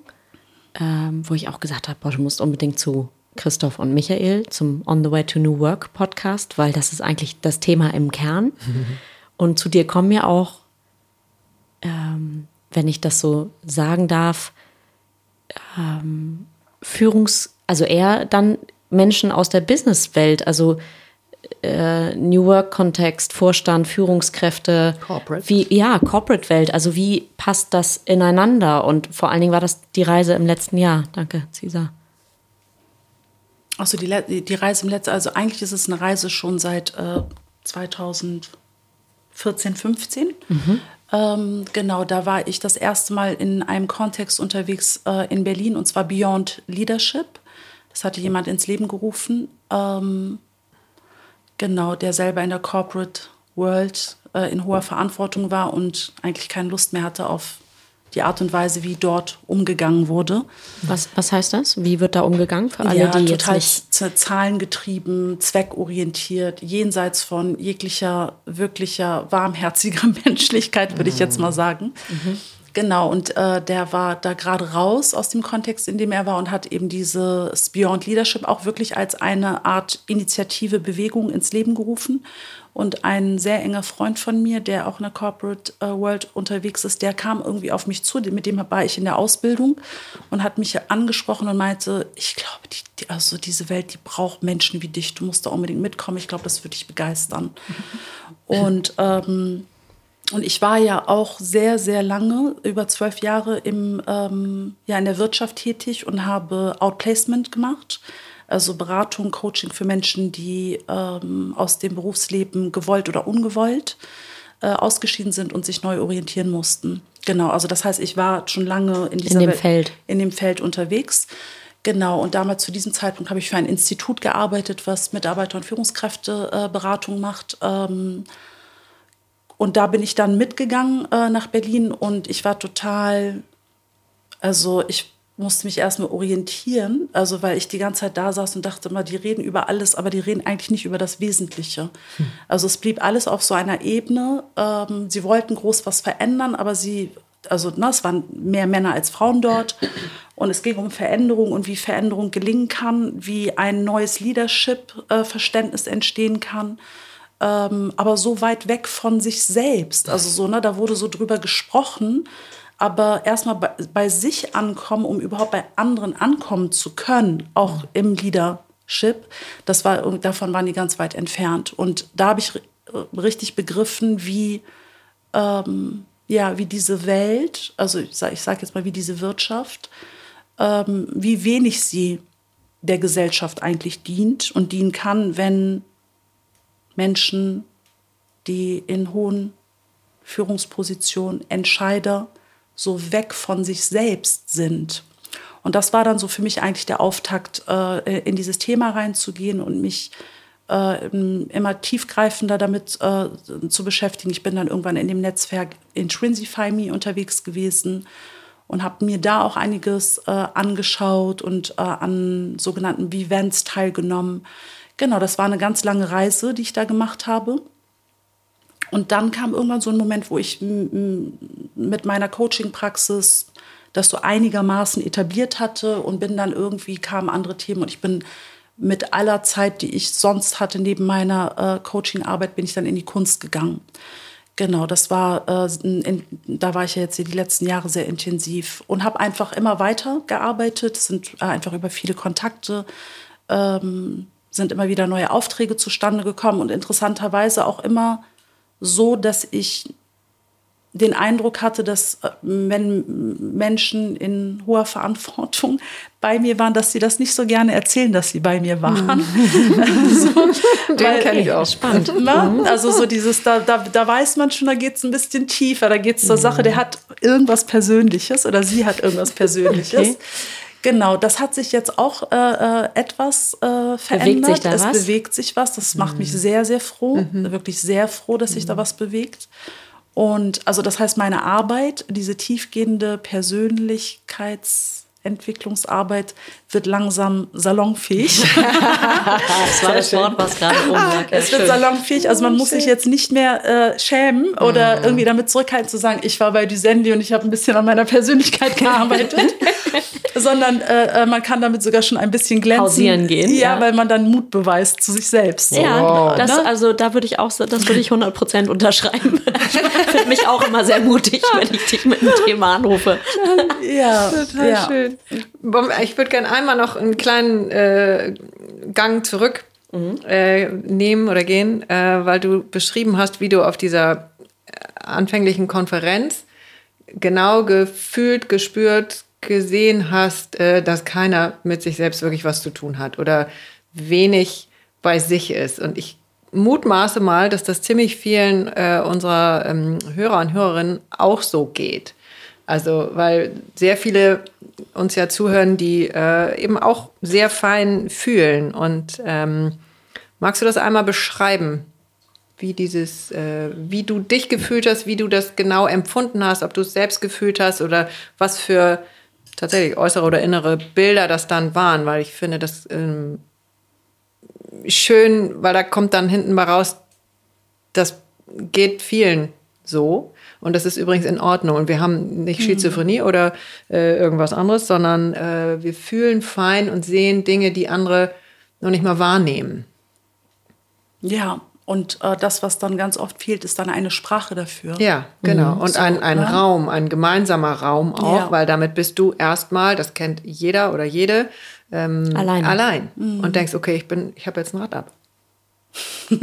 ähm, wo ich auch gesagt habe, boah, du musst unbedingt zu Christoph und Michael zum On the Way to New Work Podcast, weil das ist eigentlich das Thema im Kern. Mhm. [LAUGHS] Und zu dir kommen ja auch, ähm, wenn ich das so sagen darf, ähm, Führungs-, also eher dann Menschen aus der Businesswelt, also äh, New Work-Kontext, Vorstand, Führungskräfte. Corporate. Wie, ja, Corporate-Welt. Also wie passt das ineinander? Und vor allen Dingen war das die Reise im letzten Jahr. Danke, Cesar. Achso, die, die Reise im letzten, also eigentlich ist es eine Reise schon seit äh, 2014, 15. Mhm. Ähm, genau, da war ich das erste Mal in einem Kontext unterwegs äh, in Berlin und zwar Beyond Leadership. Das hatte jemand ins Leben gerufen. Ähm, genau, der selber in der Corporate World äh, in hoher Verantwortung war und eigentlich keine Lust mehr hatte auf die Art und Weise, wie dort umgegangen wurde. Was, was heißt das? Wie wird da umgegangen für alle, ja, die total jetzt nicht... zahlengetrieben, zweckorientiert, jenseits von jeglicher wirklicher warmherziger [LAUGHS] Menschlichkeit, würde ich jetzt mal sagen. Mhm. Genau, und äh, der war da gerade raus aus dem Kontext, in dem er war und hat eben dieses Beyond Leadership auch wirklich als eine Art Initiative, Bewegung ins Leben gerufen. Und ein sehr enger Freund von mir, der auch in der Corporate äh, World unterwegs ist, der kam irgendwie auf mich zu, mit dem war ich in der Ausbildung und hat mich angesprochen und meinte, ich glaube, die, also diese Welt, die braucht Menschen wie dich, du musst da unbedingt mitkommen, ich glaube, das würde dich begeistern. [LAUGHS] Und ähm, und ich war ja auch sehr, sehr lange, über zwölf Jahre im, ähm, ja, in der Wirtschaft tätig und habe Outplacement gemacht. Also Beratung, Coaching für Menschen, die ähm, aus dem Berufsleben gewollt oder ungewollt äh, ausgeschieden sind und sich neu orientieren mussten. Genau, also das heißt, ich war schon lange in, in dem Feld. in dem Feld unterwegs. Genau, und damals zu diesem Zeitpunkt habe ich für ein Institut gearbeitet, was Mitarbeiter- und Führungskräfteberatung äh, macht. Ähm, und da bin ich dann mitgegangen äh, nach Berlin und ich war total, also ich musste mich erstmal orientieren, also weil ich die ganze Zeit da saß und dachte immer, die reden über alles, aber die reden eigentlich nicht über das Wesentliche. Hm. Also es blieb alles auf so einer Ebene. Ähm, sie wollten groß was verändern, aber sie, also na, ne, es waren mehr Männer als Frauen dort und es ging um Veränderung und wie Veränderung gelingen kann, wie ein neues Leadership-Verständnis äh, entstehen kann ähm, aber so weit weg von sich selbst. Also so, ne, da wurde so drüber gesprochen, aber erstmal bei, bei sich ankommen, um überhaupt bei anderen ankommen zu können, auch im Leadership, das war, davon waren die ganz weit entfernt. Und da habe ich richtig begriffen, wie, ähm, ja, wie diese Welt, also ich sage sag jetzt mal, wie diese Wirtschaft, ähm, wie wenig sie der Gesellschaft eigentlich dient und dienen kann, wenn Menschen, die in hohen Führungspositionen, Entscheider, so weg von sich selbst sind. Und das war dann so für mich eigentlich der Auftakt, äh, in dieses Thema reinzugehen und mich äh, immer tiefgreifender damit äh, zu beschäftigen. Ich bin dann irgendwann in dem Netzwerk Intrinsify Me unterwegs gewesen und habe mir da auch einiges angeschaut und an sogenannten Vivents teilgenommen. Genau, das war eine ganz lange Reise, die ich da gemacht habe. Und dann kam irgendwann so ein Moment, wo ich mit meiner Coaching-Praxis das so einigermaßen etabliert hatte und bin dann irgendwie kamen andere Themen und ich bin mit aller Zeit, die ich sonst hatte neben meiner äh, Coaching-Arbeit, bin ich dann in die Kunst gegangen. Genau, das war, äh, in, da war ich ja jetzt die letzten Jahre sehr intensiv und habe einfach immer weiter gearbeitet, sind äh, einfach über viele Kontakte ähm, sind immer wieder neue Aufträge zustande gekommen und interessanterweise auch immer so, dass ich den Eindruck hatte, dass äh, wenn Menschen in hoher Verantwortung [LAUGHS] bei mir waren, dass sie das nicht so gerne erzählen, dass sie bei mir waren. [LAUGHS] [LAUGHS] so, den kenne ich auch. Spannend. Ne? also so dieses, da, da, da weiß man schon, da geht es ein bisschen tiefer, da geht es zur Sache, der hat irgendwas Persönliches oder sie hat irgendwas Persönliches. Okay. Genau, das hat sich jetzt auch äh, äh etwas äh, verändert. Bewegt sich da es was? bewegt sich was. Das mhm. macht mich mhm. sehr, sehr froh. Mhm. Wirklich sehr froh, dass sich mhm. da was bewegt. Und also das heißt, meine Arbeit, diese tiefgehende Persönlichkeits- Entwicklungsarbeit wird langsam salonfähig. [LAUGHS] das war das Wort, was gerade oben lag. es wird salonfähig. Also man muss sich jetzt nicht mehr äh, schämen oder mhm. irgendwie damit zurückhalten zu sagen, ich war bei Dusendi und ich habe ein bisschen an meiner Persönlichkeit [LAUGHS] gearbeitet. [LAUGHS] Sondern äh, äh, man kann damit sogar schon ein bisschen glänzen. Pausieren gehen. Ja, ja, weil man dann Mut beweist zu sich selbst. Ja, wow. das, ne? also da würde ich auch, das würde ich 100 Prozent unterschreiben. ich finde mich auch immer sehr mutig, wenn ich dich mit einem Thema anrufe. Ja, total ja. schön. Ich würde gerne einmal noch einen kleinen äh, Gang zurück mhm. äh, nehmen oder gehen, äh, weil du beschrieben hast, wie du auf dieser anfänglichen Konferenz genau gefühlt, gespürt, gesehen hast, äh, dass keiner mit sich selbst wirklich was zu tun hat oder wenig bei sich ist. Und ich mutmaße mal, dass das ziemlich vielen äh, unserer ähm, Hörer und Hörerinnen auch so geht. Also, weil sehr viele uns ja zuhören, die äh, eben auch sehr fein fühlen. Und ähm, magst du das einmal beschreiben? wie dieses, äh, wie du dich gefühlt hast, wie du das genau empfunden hast, ob du es selbst gefühlt hast oder was für tatsächlich äußere oder innere Bilder das dann waren, weil ich finde das ähm, schön, weil da kommt dann hinten mal raus, das geht vielen so. Und das ist übrigens in Ordnung. Und wir haben nicht Schizophrenie mhm. oder äh, irgendwas anderes, sondern äh, wir fühlen fein und sehen Dinge, die andere noch nicht mal wahrnehmen. Ja, und äh, das, was dann ganz oft fehlt, ist dann eine Sprache dafür. Ja, genau. Mhm. Und so, ein, ein ne? Raum, ein gemeinsamer Raum auch, ja. weil damit bist du erstmal, das kennt jeder oder jede, ähm, allein. allein. Mhm. Und denkst, okay, ich bin, ich habe jetzt ein Rad ab. [LAUGHS]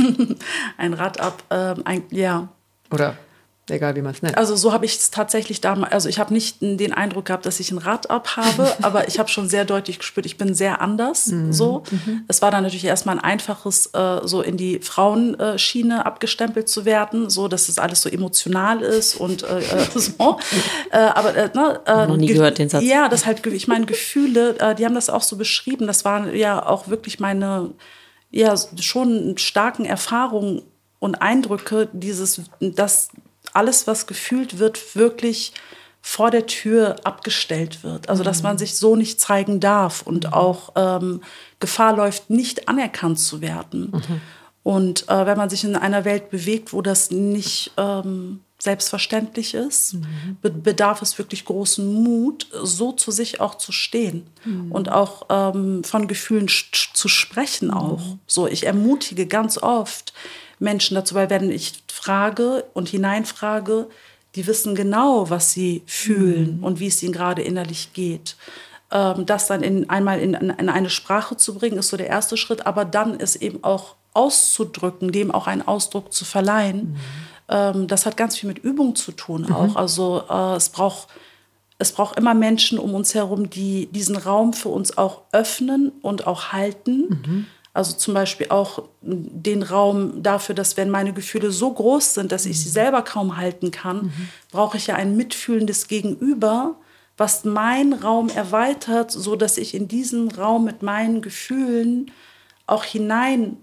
ein Rad ab, ähm, ein, ja. Oder Egal wie man es nennt. Also so habe ich es tatsächlich damals, also ich habe nicht den Eindruck gehabt, dass ich ein Rad ab habe, [LAUGHS] aber ich habe schon sehr deutlich gespürt, ich bin sehr anders. Mhm. So. Mhm. Es war dann natürlich erstmal ein einfaches, äh, so in die Frauenschiene abgestempelt zu werden, so dass es alles so emotional ist und äh, äh [LAUGHS] so. äh, aber äh, ne, noch nie gehört den Satz. Ja, das halt, ich meine, Gefühle, äh, die haben das auch so beschrieben. Das waren ja auch wirklich meine, ja, schon starken Erfahrungen und Eindrücke, dieses, das alles, was gefühlt wird, wirklich vor der Tür abgestellt wird. Also dass man mhm. sich so nicht zeigen darf und mhm. auch ähm, Gefahr läuft, nicht anerkannt zu werden. Mhm. Und äh, wenn man sich in einer Welt bewegt, wo das nicht ähm, selbstverständlich ist, mhm. bedarf es wirklich großen Mut, so zu sich auch zu stehen mhm. und auch ähm, von Gefühlen zu sprechen auch. So, ich ermutige ganz oft Menschen dazu, weil wenn ich frage und hineinfrage, die wissen genau, was sie fühlen mhm. und wie es ihnen gerade innerlich geht. Ähm, das dann in, einmal in, in, eine Sprache zu bringen, ist so der erste Schritt, aber dann ist eben auch auszudrücken, dem auch einen Ausdruck zu verleihen. Mhm. Ähm, das hat ganz viel mit Übung zu tun mhm. auch. Also äh, es braucht es braucht immer Menschen um uns herum, die diesen Raum für uns auch öffnen und auch halten. Mhm. Also zum Beispiel auch den Raum dafür, dass wenn meine Gefühle so groß sind, dass ich sie mhm. selber kaum halten kann, mhm. brauche ich ja ein mitfühlendes Gegenüber, was meinen Raum erweitert, so dass ich in diesen Raum mit meinen Gefühlen auch hineinleben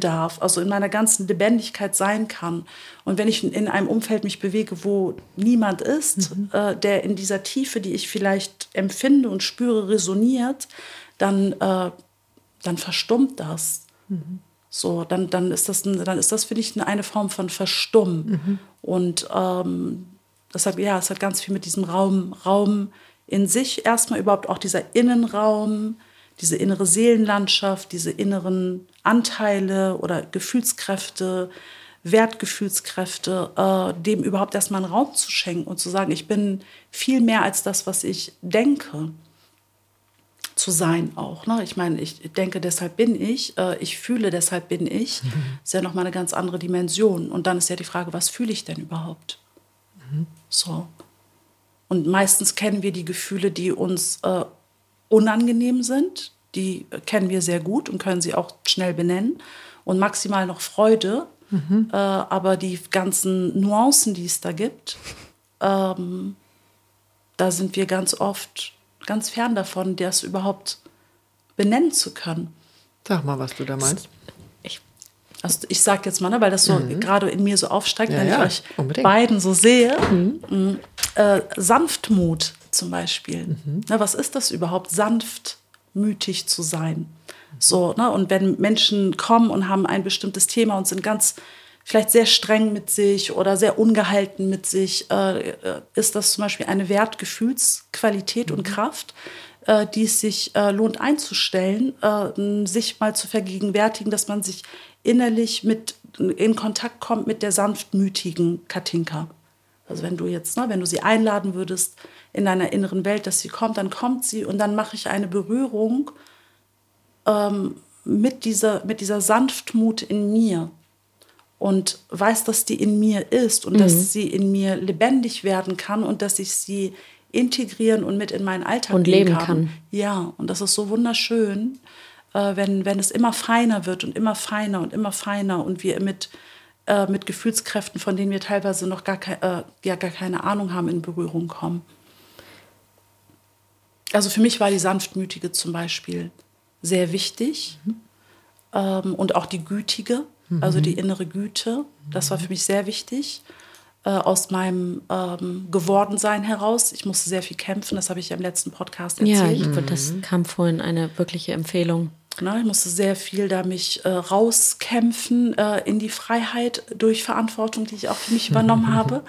darf, also in meiner ganzen Lebendigkeit sein kann. Und wenn ich in einem Umfeld mich bewege, wo niemand ist, mhm. äh, der in dieser Tiefe, die ich vielleicht empfinde und spüre, resoniert, dann äh, dann verstummt das. Mhm. So, dann, dann ist das, dann ist das, finde ich, eine Form von Verstummen. Mhm. Und ähm, das hat, ja, es hat ganz viel mit diesem Raum, Raum in sich, erstmal überhaupt auch dieser Innenraum, diese innere Seelenlandschaft, diese inneren Anteile oder Gefühlskräfte, Wertgefühlskräfte, äh, dem überhaupt erstmal einen Raum zu schenken und zu sagen, ich bin viel mehr als das, was ich denke zu sein auch. Ne? Ich meine, ich denke, deshalb bin ich, äh, ich fühle, deshalb bin ich. [LAUGHS] Mhm. Ist ja nochmal eine ganz andere Dimension. Und dann ist ja die Frage, was fühle ich denn überhaupt? Mhm. So. Und meistens kennen wir die Gefühle, die uns äh, unangenehm sind. Die kennen wir sehr gut und können sie auch schnell benennen. Und maximal noch Freude. Mhm. Äh, aber die ganzen Nuancen, die es da gibt, ähm, da sind wir ganz oft ganz fern davon, das überhaupt benennen zu können. Sag mal, was du da meinst. Ich, also ich sag jetzt mal, ne, weil das so mhm. gerade in mir so aufsteigt, ja, wenn ja, ich euch unbedingt. beiden so sehe. Mhm. Mm, äh, Sanftmut zum Beispiel. Mhm. Na, was ist das überhaupt, sanftmütig zu sein? So, ne? Und wenn Menschen kommen und haben ein bestimmtes Thema und sind ganz vielleicht sehr streng mit sich oder sehr ungehalten mit sich, äh, äh ist das zum Beispiel eine Wertgefühlsqualität mhm. und Kraft, äh, die es sich äh, lohnt einzustellen, äh, sich mal zu vergegenwärtigen, dass man sich innerlich mit in Kontakt kommt mit der sanftmütigen Katinka. Also wenn du jetzt, ne, wenn du sie einladen würdest in deiner inneren Welt, dass sie kommt, dann kommt sie und dann mache ich eine Berührung ähm, mit, dieser, mit dieser Sanftmut in mir und weiß, dass die in mir ist und mhm. dass sie in mir lebendig werden kann und dass ich sie integrieren und mit in meinen Alltag und leben kann. kann. Ja, und das ist so wunderschön, äh, wenn, wenn es immer feiner wird und immer feiner und immer feiner und wir mit, äh, mit Gefühlskräften, von denen wir teilweise noch gar, ke äh, ja, gar keine Ahnung haben, in Berührung kommen. Also für mich war die Sanftmütige zum Beispiel sehr wichtig mhm. ähm, und auch die Gütige also die innere Güte. Das war für mich sehr wichtig äh, aus meinem ähm, Gewordensein heraus. Ich musste sehr viel kämpfen, das habe ich ja im letzten Podcast Ja, erzählt. ich, das kam vorhin eine wirkliche Empfehlung. Ne, ich musste sehr viel da mich äh, rauskämpfen äh, in die Freiheit durch Verantwortung, die ich auch für mich übernommen [LAUGHS] habe.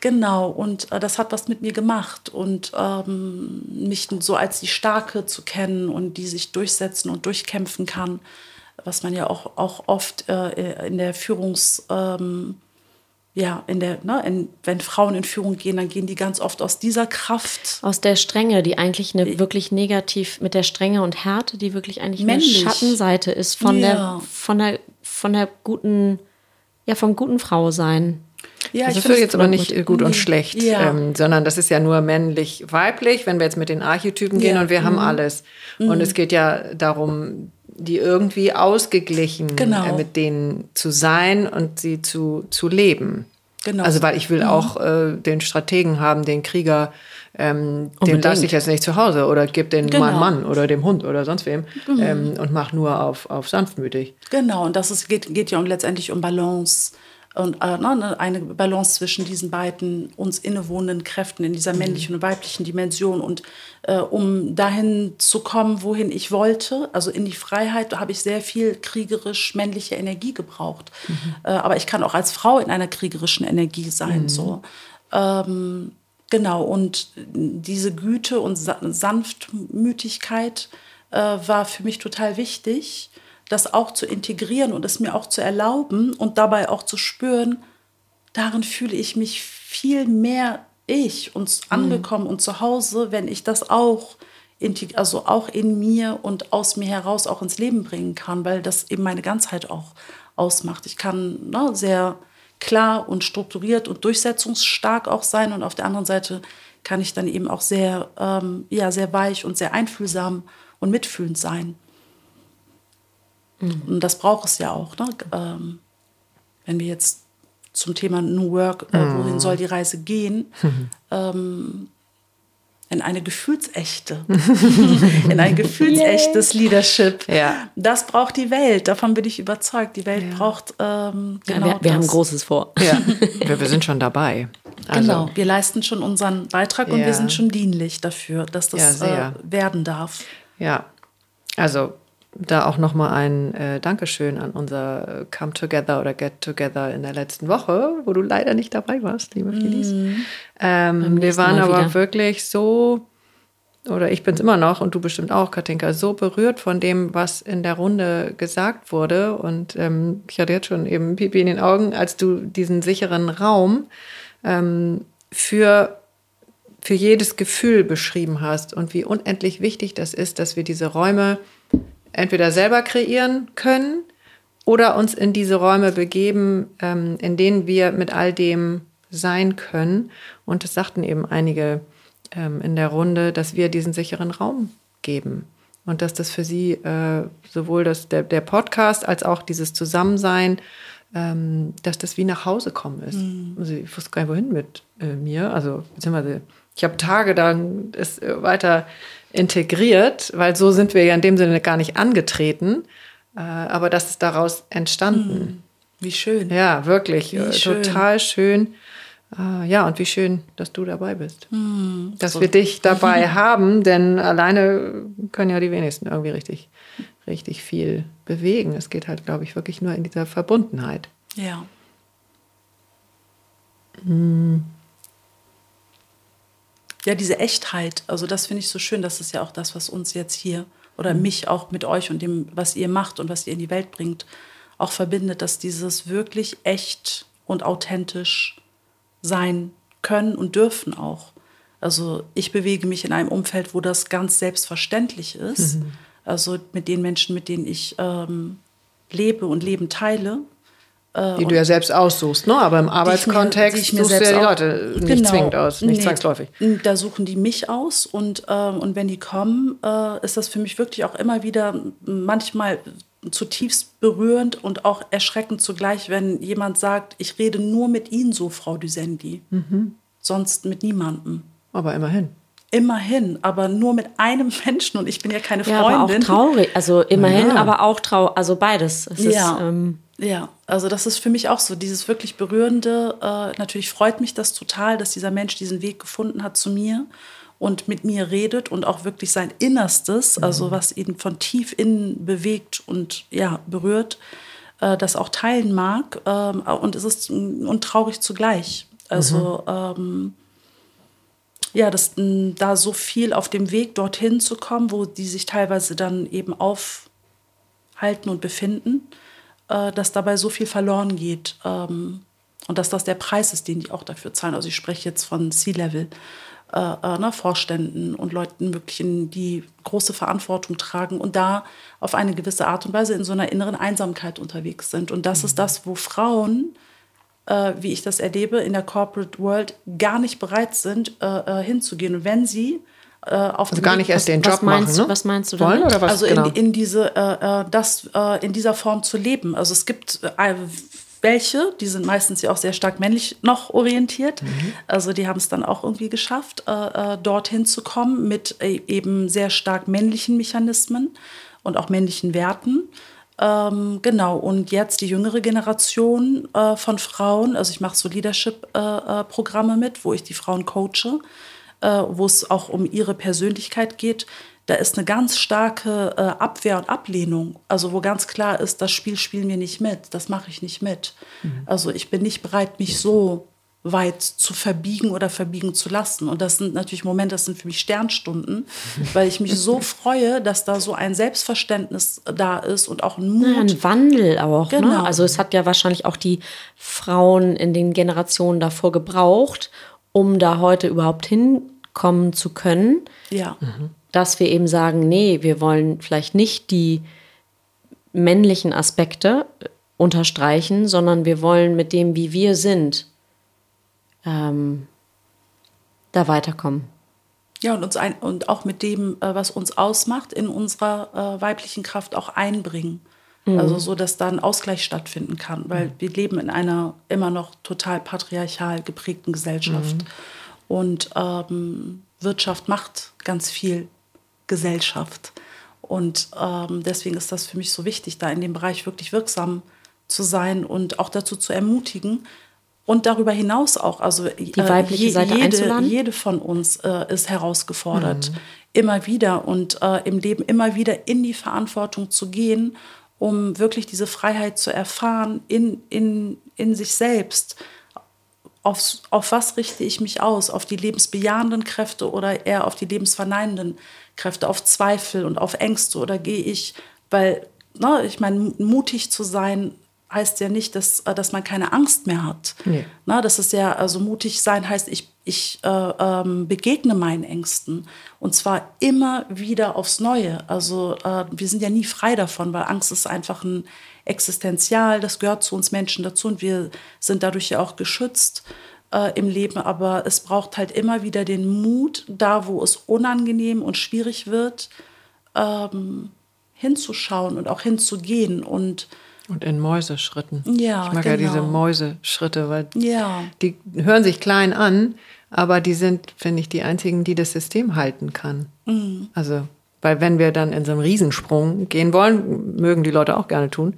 Genau, und äh, das hat was mit mir gemacht. Und ähm, mich so als die Starke zu kennen und die sich durchsetzen und durchkämpfen kann, was man ja auch, auch oft äh, in der Führungs... Ähm, ja, in der, ne, in, wenn Frauen in Führung gehen, dann gehen die ganz oft aus dieser Kraft. Aus der Strenge, die eigentlich eine wirklich negativ, mit der Strenge und Härte, die wirklich eigentlich Männlich. eine Schattenseite ist von Ja. der, von der, von der guten, ja, vom guten Frau sein. Ja, Also ich finde jetzt aber nicht gut und schlecht, Ja. ähm, sondern das ist ja nur männlich-weiblich, wenn wir jetzt mit den Archetypen gehen Ja. Mhm. und wir haben alles. Und es geht ja darum, die irgendwie ausgeglichen Genau. äh, mit denen zu sein und sie zu, zu leben. Genau. Also weil ich will auch äh, den Strategen haben, den Krieger, ähm, den lasse ich jetzt nicht zu Hause oder gib den Genau. meinem Mann oder dem Hund oder sonst wem ähm, und mach nur auf, auf sanftmütig. Genau, und das ist, geht, geht ja um, letztendlich um Balance und äh, ne, eine Balance zwischen diesen beiden uns innewohnenden Kräften in dieser männlichen und weiblichen Dimension. Und äh, um dahin zu kommen, wohin ich wollte, also in die Freiheit, habe ich sehr viel kriegerisch männliche Energie gebraucht. Äh, aber ich kann auch als Frau in einer kriegerischen Energie sein. So. Ähm, genau, und diese Güte und Sa Sanftmütigkeit äh, war für mich total wichtig, das auch zu integrieren und es mir auch zu erlauben und dabei auch zu spüren, darin fühle ich mich viel mehr ich und angekommen und zu Hause, wenn ich das auch also auch in mir und aus mir heraus auch ins Leben bringen kann, weil das eben meine Ganzheit auch ausmacht. Ich kann ne, sehr klar und strukturiert und durchsetzungsstark auch sein und auf der anderen Seite kann ich dann eben auch sehr, ähm, ja, sehr weich und sehr einfühlsam und mitfühlend sein. Und das braucht es ja auch. Ne? Ähm, wenn wir jetzt zum Thema New Work, äh, wohin soll die Reise gehen, ähm, in eine gefühlsechte, [LAUGHS] in ein gefühlsechtes Leadership. Ja. Das braucht die Welt. Davon bin ich überzeugt. Die Welt braucht ähm, Ja, genau wir, wir haben. Großes vor. Ja, [LAUGHS] wir, wir sind schon dabei. Also, Genau, wir leisten schon unseren Beitrag und Ja. wir sind schon dienlich dafür, dass Ja, das äh, werden darf. Ja, also da auch nochmal ein äh, Dankeschön an unser äh, Come Together oder Get Together in der letzten Woche, wo du leider nicht dabei warst, liebe Philis. Ähm, wir waren aber wirklich so, oder ich bin es immer noch und du bestimmt auch, Katinka, so berührt von dem, was in der Runde gesagt wurde. Und ähm, ich hatte jetzt schon eben Pipi in den Augen, als du diesen sicheren Raum ähm, für für jedes Gefühl beschrieben hast und wie unendlich wichtig das ist, dass wir diese Räume entweder selber kreieren können oder uns in diese Räume begeben, ähm, in denen wir mit all dem sein können. Und das sagten eben einige ähm, in der Runde, dass wir diesen sicheren Raum geben. Und dass das für sie äh, sowohl das, der, der Podcast als auch dieses Zusammensein, ähm, dass das wie nach Hause kommen ist. Also ich wusste gar nicht, wohin mit äh, mir. Also beziehungsweise ich habe Tage dann es äh, weiter integriert, weil so sind wir ja in dem Sinne gar nicht angetreten. Äh, aber das ist daraus entstanden. Wie schön. Ja, wirklich. Äh, schön. Total schön. Äh, ja, und wie schön, dass du dabei bist. dass wir dich [LAUGHS] dabei haben, denn alleine können ja die wenigsten irgendwie richtig, richtig viel bewegen. Es geht halt, glaube ich, wirklich nur in dieser Verbundenheit. Ja. Ja, diese Echtheit, also das finde ich so schön, das ist ja auch das, was uns jetzt hier oder mich auch mit euch und dem, was ihr macht und was ihr in die Welt bringt, auch verbindet, dass dieses wirklich echt und authentisch sein können und dürfen auch. Also ich bewege mich in einem Umfeld, wo das ganz selbstverständlich ist. Also mit den Menschen, mit denen ich ähm, lebe und Leben teile. Die du ja selbst aussuchst, ne? aber im Arbeitskontext mir suchst du ja die Leute nicht Genau. zwingend aus, nicht Nee. zwangsläufig. Da suchen die mich aus und, ähm, und wenn die kommen, äh, ist das für mich wirklich auch immer wieder manchmal zutiefst berührend und auch erschreckend zugleich, wenn jemand sagt, ich rede nur mit Ihnen so, Frau Düsendi, Mhm. sonst mit niemandem. Aber immerhin. Immerhin, aber nur mit einem [LAUGHS] Menschen und ich bin ja keine Ja, aber auch Freundin. traurig. Also immerhin, Ja. aber auch traurig. Also beides. Es Ja. ist, ähm, Ja, also das ist für mich auch so, dieses wirklich berührende. Äh, natürlich freut mich das total, dass dieser Mensch diesen Weg gefunden hat zu mir und mit mir redet und auch wirklich sein Innerstes, mhm. also was ihn von tief innen bewegt und ja, berührt, äh, das auch teilen mag. Ähm, und es ist und traurig zugleich. Also mhm. ähm, ja, dass da so viel auf dem Weg dorthin zu kommen, wo die sich teilweise dann eben aufhalten und befinden äh, dass dabei so viel verloren geht ähm, und dass das der Preis ist, den die auch dafür zahlen. Also ich spreche jetzt von C-Level. Äh, äh, ne, Vorständen und Leuten wirklich, in, die große Verantwortung tragen und da auf eine gewisse Art und Weise in so einer inneren Einsamkeit unterwegs sind. Und das mhm. ist das, wo Frauen, äh, wie ich das erlebe, in der Corporate World gar nicht bereit sind, äh, äh hinzugehen. Und wenn sie äh, auf also gar nicht erst den Job meinst, machen, ne? Was meinst du damit? Wollen, oder was? Also genau. in, in, diese, äh, äh, das äh, in dieser Form zu leben. Also es gibt äh, welche, die sind meistens ja auch sehr stark männlich noch orientiert. Mhm. Also die haben es dann auch irgendwie geschafft, äh, dorthin zu kommen mit eben sehr stark männlichen Mechanismen und auch männlichen Werten. Ähm, genau, und jetzt die jüngere Generation äh, von Frauen, also ich mache so Leadership-Programme äh, mit, wo ich die Frauen coache äh, wo es auch um ihre Persönlichkeit geht, da ist eine ganz starke äh, Abwehr und Ablehnung. Also wo ganz klar ist, das Spiel spielen wir nicht mit, das mache ich nicht mit. Mhm. Also ich bin nicht bereit, mich so weit zu verbiegen oder verbiegen zu lassen. Und das sind natürlich Momente, das sind für mich Sternstunden, [LAUGHS] weil ich mich so freue, dass da so ein Selbstverständnis da ist und auch ein Mut. Ja, ein Wandel auch. Ne? Genau. Ne? Also es hat ja wahrscheinlich auch die Frauen in den Generationen davor gebraucht, um da heute überhaupt hinkommen zu können. Ja. Mhm. Dass wir eben sagen, nee, wir wollen vielleicht nicht die männlichen Aspekte unterstreichen, sondern wir wollen mit dem, wie wir sind, ähm, da weiterkommen. Ja, und uns ein, und auch mit dem, äh, was uns ausmacht, in unserer äh, weiblichen Kraft auch einbringen. Mhm. Also so, dass da ein Ausgleich stattfinden kann, weil mhm. wir leben in einer immer noch total patriarchal geprägten Gesellschaft. Mhm. Und ähm, Wirtschaft macht ganz viel Gesellschaft. Und ähm, deswegen ist das für mich so wichtig, da in dem Bereich wirklich wirksam zu sein und auch dazu zu ermutigen. Und darüber hinaus auch, also die weibliche äh, Seite jede, jede von uns äh, ist herausgefordert, mhm. immer wieder und äh, im Leben immer wieder in die Verantwortung zu gehen um wirklich diese Freiheit zu erfahren in, in, in sich selbst. Auf, auf was richte ich mich aus? Auf die lebensbejahenden Kräfte oder eher auf die lebensverneinenden Kräfte, auf Zweifel und auf Ängste? Oder gehe ich, weil, ne, ich meine, mutig zu sein heißt ja nicht, dass, dass man keine Angst mehr hat. Nee. Na, das ist ja, also mutig sein heißt, ich ich äh, ähm, begegne meinen Ängsten und zwar immer wieder aufs Neue. Also äh, wir sind ja nie frei davon, weil Angst ist einfach ein Existenzial, das gehört zu uns Menschen dazu und wir sind dadurch ja auch geschützt äh, im Leben. Aber es braucht halt immer wieder den Mut, da wo es unangenehm und schwierig wird, ähm, hinzuschauen und auch hinzugehen und und in Mäuseschritten. Ja, ich mag genau. ja diese. Mäuseschritte, weil ja. die hören sich klein an, aber die sind, finde ich, die einzigen, die das System halten kann. Mhm. Also, weil wenn wir dann in so einen Riesensprung gehen wollen, mögen die Leute auch gerne tun,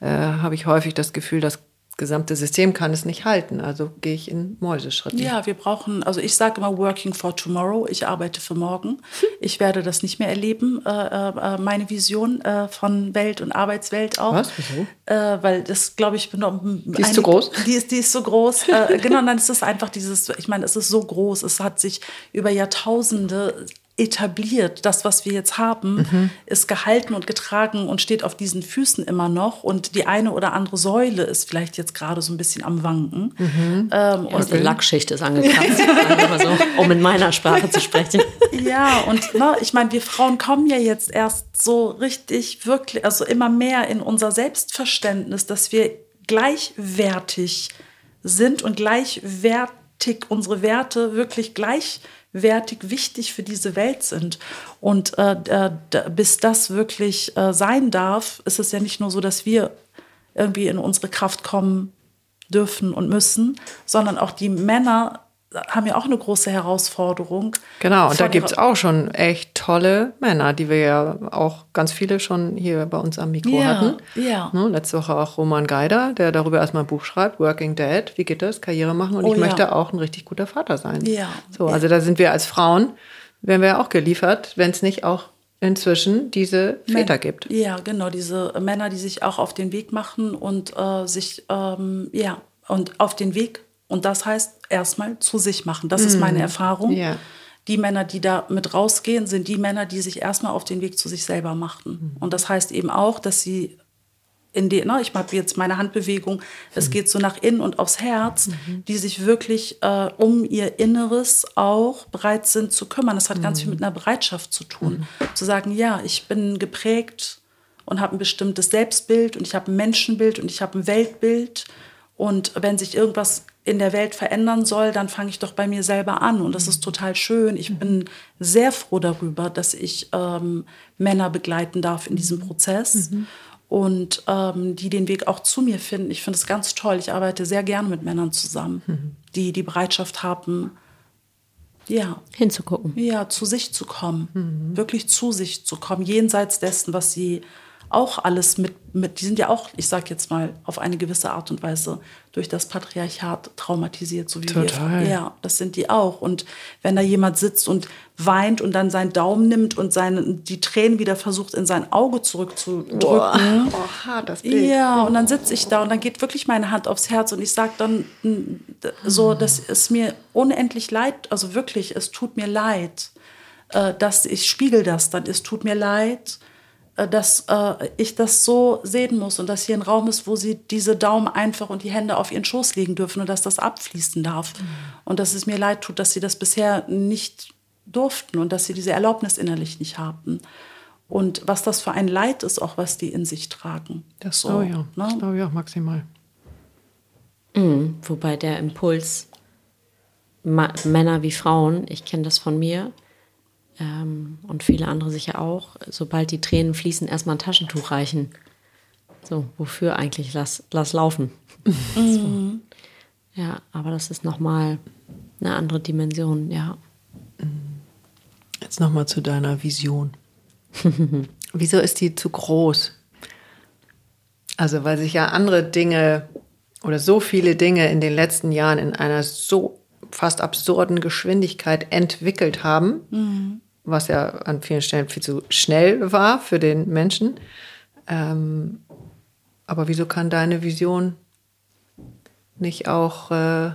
äh, habe ich häufig das Gefühl, dass gesamte System kann es nicht halten. Also gehe ich in Mäuseschritten. Ja, wir brauchen, also ich sage immer working for tomorrow. Ich arbeite für morgen. Ich werde das nicht mehr erleben, äh, äh, meine Vision äh, von Welt und Arbeitswelt auch. Was? Wieso? Äh, weil das, glaube ich, bin Die ist eine, zu groß? Die ist, die ist so groß. Äh, genau, dann ist es einfach dieses, ich meine, es ist so groß. Es hat sich über Jahrtausende etabliert. Das, was wir jetzt haben, mhm. ist gehalten und getragen und steht auf diesen Füßen immer noch. Und die eine oder andere Säule ist vielleicht jetzt gerade so ein bisschen am Wanken. Mhm. Ähm, und die Lackschicht ist angekratzt, [LAUGHS] so, um in meiner Sprache zu sprechen. Ja, und ne, ich meine, wir Frauen kommen ja jetzt erst so richtig, wirklich, also immer mehr in unser Selbstverständnis, dass wir gleichwertig sind und gleichwertig unsere Werte wirklich gleichwertig wertig wichtig für diese Welt sind. Und äh, äh, bis das wirklich äh, sein darf, ist es ja nicht nur so, dass wir irgendwie in unsere Kraft kommen dürfen und müssen, sondern auch die Männer haben ja auch eine große Herausforderung. Genau, und da gibt es auch schon echt tolle Männer, die wir ja auch ganz viele schon hier bei uns am Mikro Ja, hatten. ja. Ne, letzte Woche auch Roman Geider, der darüber erstmal ein Buch schreibt, Working Dad, wie geht das, Karriere machen und Oh ich ja. möchte auch ein richtig guter Vater sein. Ja. So, also da sind wir als Frauen, werden wir ja auch geliefert, wenn es nicht auch inzwischen diese Väter gibt. Ja, genau, diese Männer, die sich auch auf den Weg machen und äh, sich, ähm, ja, und auf den Weg, und das heißt erstmal zu sich machen. Das ist meine Erfahrung. Mhm. Ja. Die Männer, die da mit rausgehen, sind die Männer, die sich erstmal auf den Weg zu sich selber Mhm. machten. Und das heißt eben auch, dass sie in die, ne, ich habe jetzt meine Handbewegung, es Mhm. geht so nach innen und aufs Herz, die sich wirklich äh, um ihr Inneres auch bereit sind zu kümmern. Das hat ganz Mhm. viel mit einer Bereitschaft zu tun. Zu sagen, ja, ich bin geprägt und habe ein bestimmtes Selbstbild und ich habe ein Menschenbild und ich habe ein Weltbild. Und wenn sich irgendwas in der Welt verändern soll, dann fange ich doch bei mir selber an. Und das ist total schön. Ich bin sehr froh darüber, dass ich ähm, Männer begleiten darf in diesem Prozess und ähm, die den Weg auch zu mir finden. Ich finde es ganz toll. Ich arbeite sehr gerne mit Männern zusammen, die die Bereitschaft haben, ja, Hinzugucken. ja, zu sich zu kommen, wirklich zu sich zu kommen, jenseits dessen, was sie auch alles mit, mit die sind ja auch, ich sag jetzt mal, auf eine gewisse Art und Weise durch das Patriarchat traumatisiert, so wie Total. wir. Ja, das sind die auch. Und wenn da jemand sitzt und weint und dann seinen Daumen nimmt und seine, die Tränen wieder versucht, in sein Auge zurückzudrücken. Oh, hart das Bild. Ja, und dann sitze ich da und dann geht wirklich meine Hand aufs Herz und ich sage dann so, dass es mir unendlich leid, also wirklich, es tut mir leid, äh, dass ich spiegel das dann, es tut mir leid, dass äh, ich das so sehen muss und dass hier ein Raum ist, wo sie diese Daumen einfach und die Hände auf ihren Schoß legen dürfen und dass das abfließen darf. Und dass es mir leid tut, dass sie das bisher nicht durften und dass sie diese Erlaubnis innerlich nicht hatten. Und was das für ein Leid ist, auch was die in sich tragen. Das So, glaube ich auch. Das ne? glaube ich auch maximal. Mhm. Wobei der Impuls, Ma Männer wie Frauen, ich kenne das von mir ähm, und viele andere sicher auch, sobald die Tränen fließen, erstmal ein Taschentuch reichen. So, wofür eigentlich? Lass, lass laufen. so. Ja, aber das ist nochmal eine andere Dimension, ja. Jetzt nochmal zu deiner Vision. [LAUGHS] Wieso ist die zu groß? Also, weil sich ja andere Dinge oder so viele Dinge in den letzten Jahren in einer so fast absurden Geschwindigkeit entwickelt haben, was ja an vielen Stellen viel zu schnell war für den Menschen. Ähm, aber wieso kann deine Vision nicht auch äh,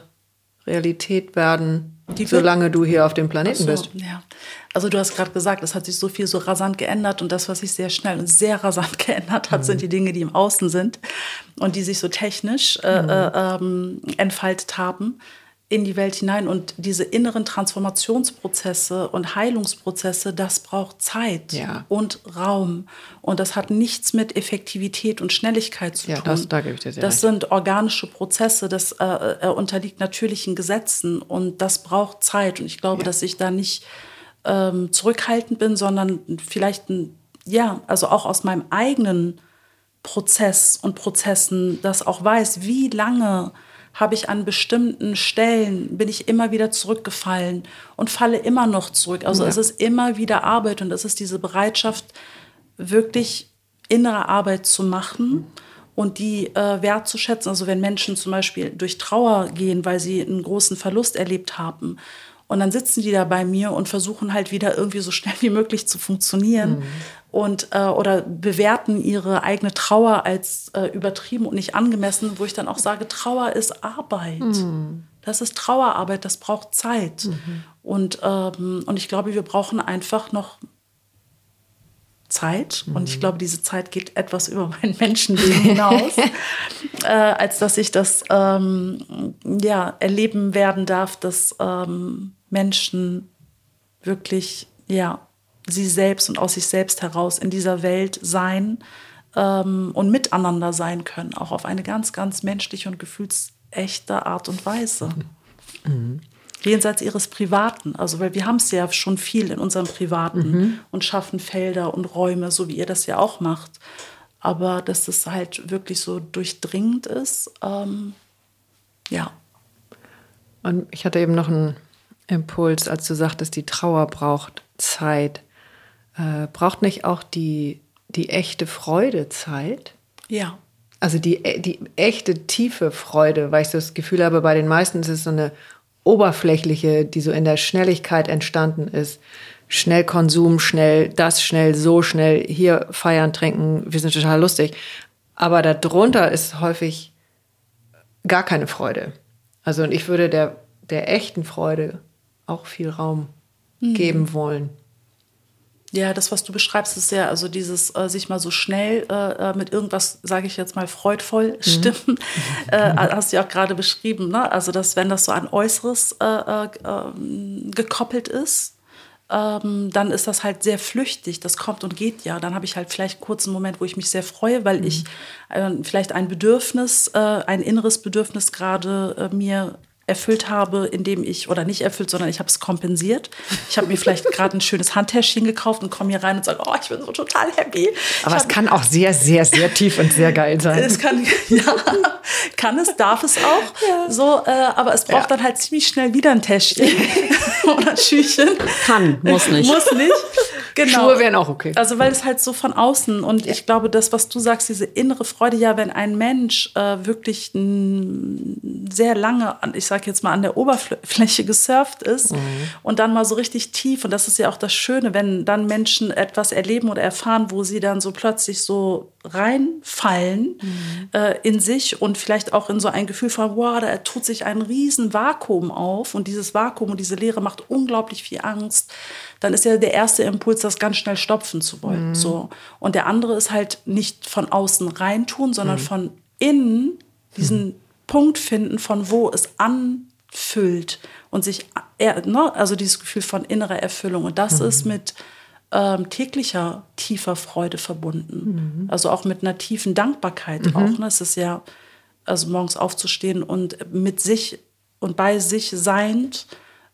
Realität werden, solange du hier auf dem Planeten Ach bist? so, ja. Also du hast gerade gesagt, es hat sich so viel so rasant geändert und das, was sich sehr schnell und sehr rasant [LAUGHS] geändert hat, sind die Dinge, die im Außen sind und die sich so technisch äh, äh, ähm, entfaltet haben in die Welt hinein und diese inneren Transformationsprozesse und Heilungsprozesse, das braucht Zeit Ja. und Raum und das hat nichts mit Effektivität und Schnelligkeit zu Ja, tun. das- da gebe ich dir sehr das recht. sind organische Prozesse, das äh, äh, unterliegt natürlichen Gesetzen und das braucht Zeit. Und ich glaube, dass ich da nicht ähm, zurückhaltend bin, sondern vielleicht, ein, ja, also auch aus meinem eigenen Prozess und Prozessen das auch weiß, wie lange habe ich an bestimmten Stellen, bin ich immer wieder zurückgefallen und falle immer noch zurück. Also Ja. es ist immer wieder Arbeit und es ist diese Bereitschaft, wirklich innere Arbeit zu machen und die äh, wertzuschätzen. Also wenn Menschen zum Beispiel durch Trauer gehen, weil sie einen großen Verlust erlebt haben. Und dann sitzen die da bei mir und versuchen halt wieder irgendwie so schnell wie möglich zu funktionieren und äh, oder bewerten ihre eigene Trauer als äh, übertrieben und nicht angemessen, wo ich dann auch sage, Trauer ist Arbeit. Das ist Trauerarbeit, das braucht Zeit. Und, ähm, und ich glaube, wir brauchen einfach noch Zeit. Und ich glaube, diese Zeit geht etwas über [LAUGHS] mein Menschenleben hinaus, [LAUGHS] äh, als dass ich das ähm, ja, erleben werden darf, dass ähm, Menschen wirklich ja, sie selbst und aus sich selbst heraus in dieser Welt sein ähm, und miteinander sein können, auch auf eine ganz, ganz menschliche und gefühlsechte Art und Weise. Jenseits ihres Privaten. Also, weil wir haben es ja schon viel in unserem Privaten und schaffen Felder und Räume, so wie ihr das ja auch macht. Aber dass es halt wirklich so durchdringend ist, ähm, ja. Und ich hatte eben noch einen Impuls, als du sagtest, die Trauer braucht Zeit. Äh, braucht nicht auch die, die echte Freude Zeit? Ja. Also die, die echte tiefe Freude, weil ich so das Gefühl habe, bei den meisten ist es so eine oberflächliche, die so in der Schnelligkeit entstanden ist. Schnell Konsum, schnell das, schnell so, schnell hier feiern, trinken, wir sind total lustig. Aber darunter ist häufig gar keine Freude. Also und ich würde der, der echten Freude auch viel Raum mhm. geben wollen. Ja, das, was du beschreibst, ist ja also dieses äh, sich mal so schnell äh, äh mit irgendwas, sage ich jetzt mal, freudvoll mhm. stimmen. Mhm. [LAUGHS] Äh, hast du ja auch gerade beschrieben, ne? Also, dass wenn das so an Äußeres äh, äh, ähm, gekoppelt ist, ähm, dann ist das halt sehr flüchtig. Das kommt und geht ja. Dann habe ich halt vielleicht einen kurzen Moment, wo ich mich sehr freue, weil mhm. ich vielleicht ein Bedürfnis, ein inneres Bedürfnis gerade mir erfüllt habe, indem ich, oder nicht erfüllt, sondern ich habe es kompensiert. Ich habe mir vielleicht gerade ein schönes Handtäschchen gekauft und komme hier rein und sage, oh, ich bin so total happy. Aber ich es kann auch sehr, sehr, sehr tief und sehr geil sein. Es kann, [LAUGHS] ja, kann es, darf es auch. Ja. So, äh, aber es braucht ja. dann halt ziemlich schnell wieder ein Täschchen [LAUGHS] oder ein Schüchchen. Kann, muss nicht. Muss nicht. Genau. Schuhe wären auch okay. Also weil es halt so von außen und ja. ich glaube, das, was du sagst, diese innere Freude, ja, wenn ein Mensch äh, wirklich sehr lange, ich sage jetzt mal, an der Oberfläche gesurft ist mhm. und dann mal so richtig tief, und das ist ja auch das Schöne, wenn dann Menschen etwas erleben oder erfahren, wo sie dann so plötzlich so reinfallen mhm. äh, in sich und vielleicht auch in so ein Gefühl von, wow, da tut sich ein riesen Vakuum auf und dieses Vakuum und diese Leere macht unglaublich viel Angst dann ist ja der erste Impuls, das ganz schnell stopfen zu wollen. Mhm. So. Und der andere ist halt nicht von außen reintun, sondern mhm. von innen diesen mhm. Punkt finden, von wo es anfüllt und sich, ne, also dieses Gefühl von innerer Erfüllung. Und das ist mhm. mit ähm, täglicher tiefer Freude verbunden. Mhm. Also auch mit einer tiefen Dankbarkeit mhm. auch. Ne? Es ist ja, also morgens aufzustehen und mit sich und bei sich seiend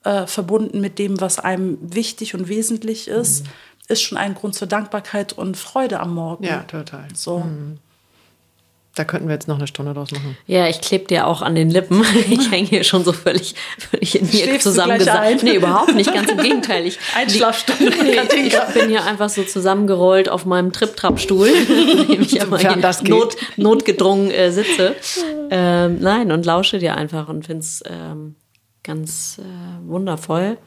äh, verbunden mit dem, was einem wichtig und wesentlich ist, mhm. ist schon ein Grund zur Dankbarkeit und Freude am Morgen. Ja, total. So. Mhm. Da könnten wir jetzt noch eine Stunde draus machen. Ja, ich klebe dir auch an den Lippen. [LAUGHS] Ich hänge hier schon so völlig, völlig in mir zusammengesagt. Nee, überhaupt nicht. Ganz im Gegenteil. Ich, [LAUGHS] Einschlafstunde. [LAUGHS] ich bin hier einfach so zusammengerollt auf meinem Trip-Trap-Stuhl, in dem ich immer hier not, notgedrungen äh, sitze. Ähm, nein, und lausche dir einfach und finde es ähm, ganz äh, wundervoll.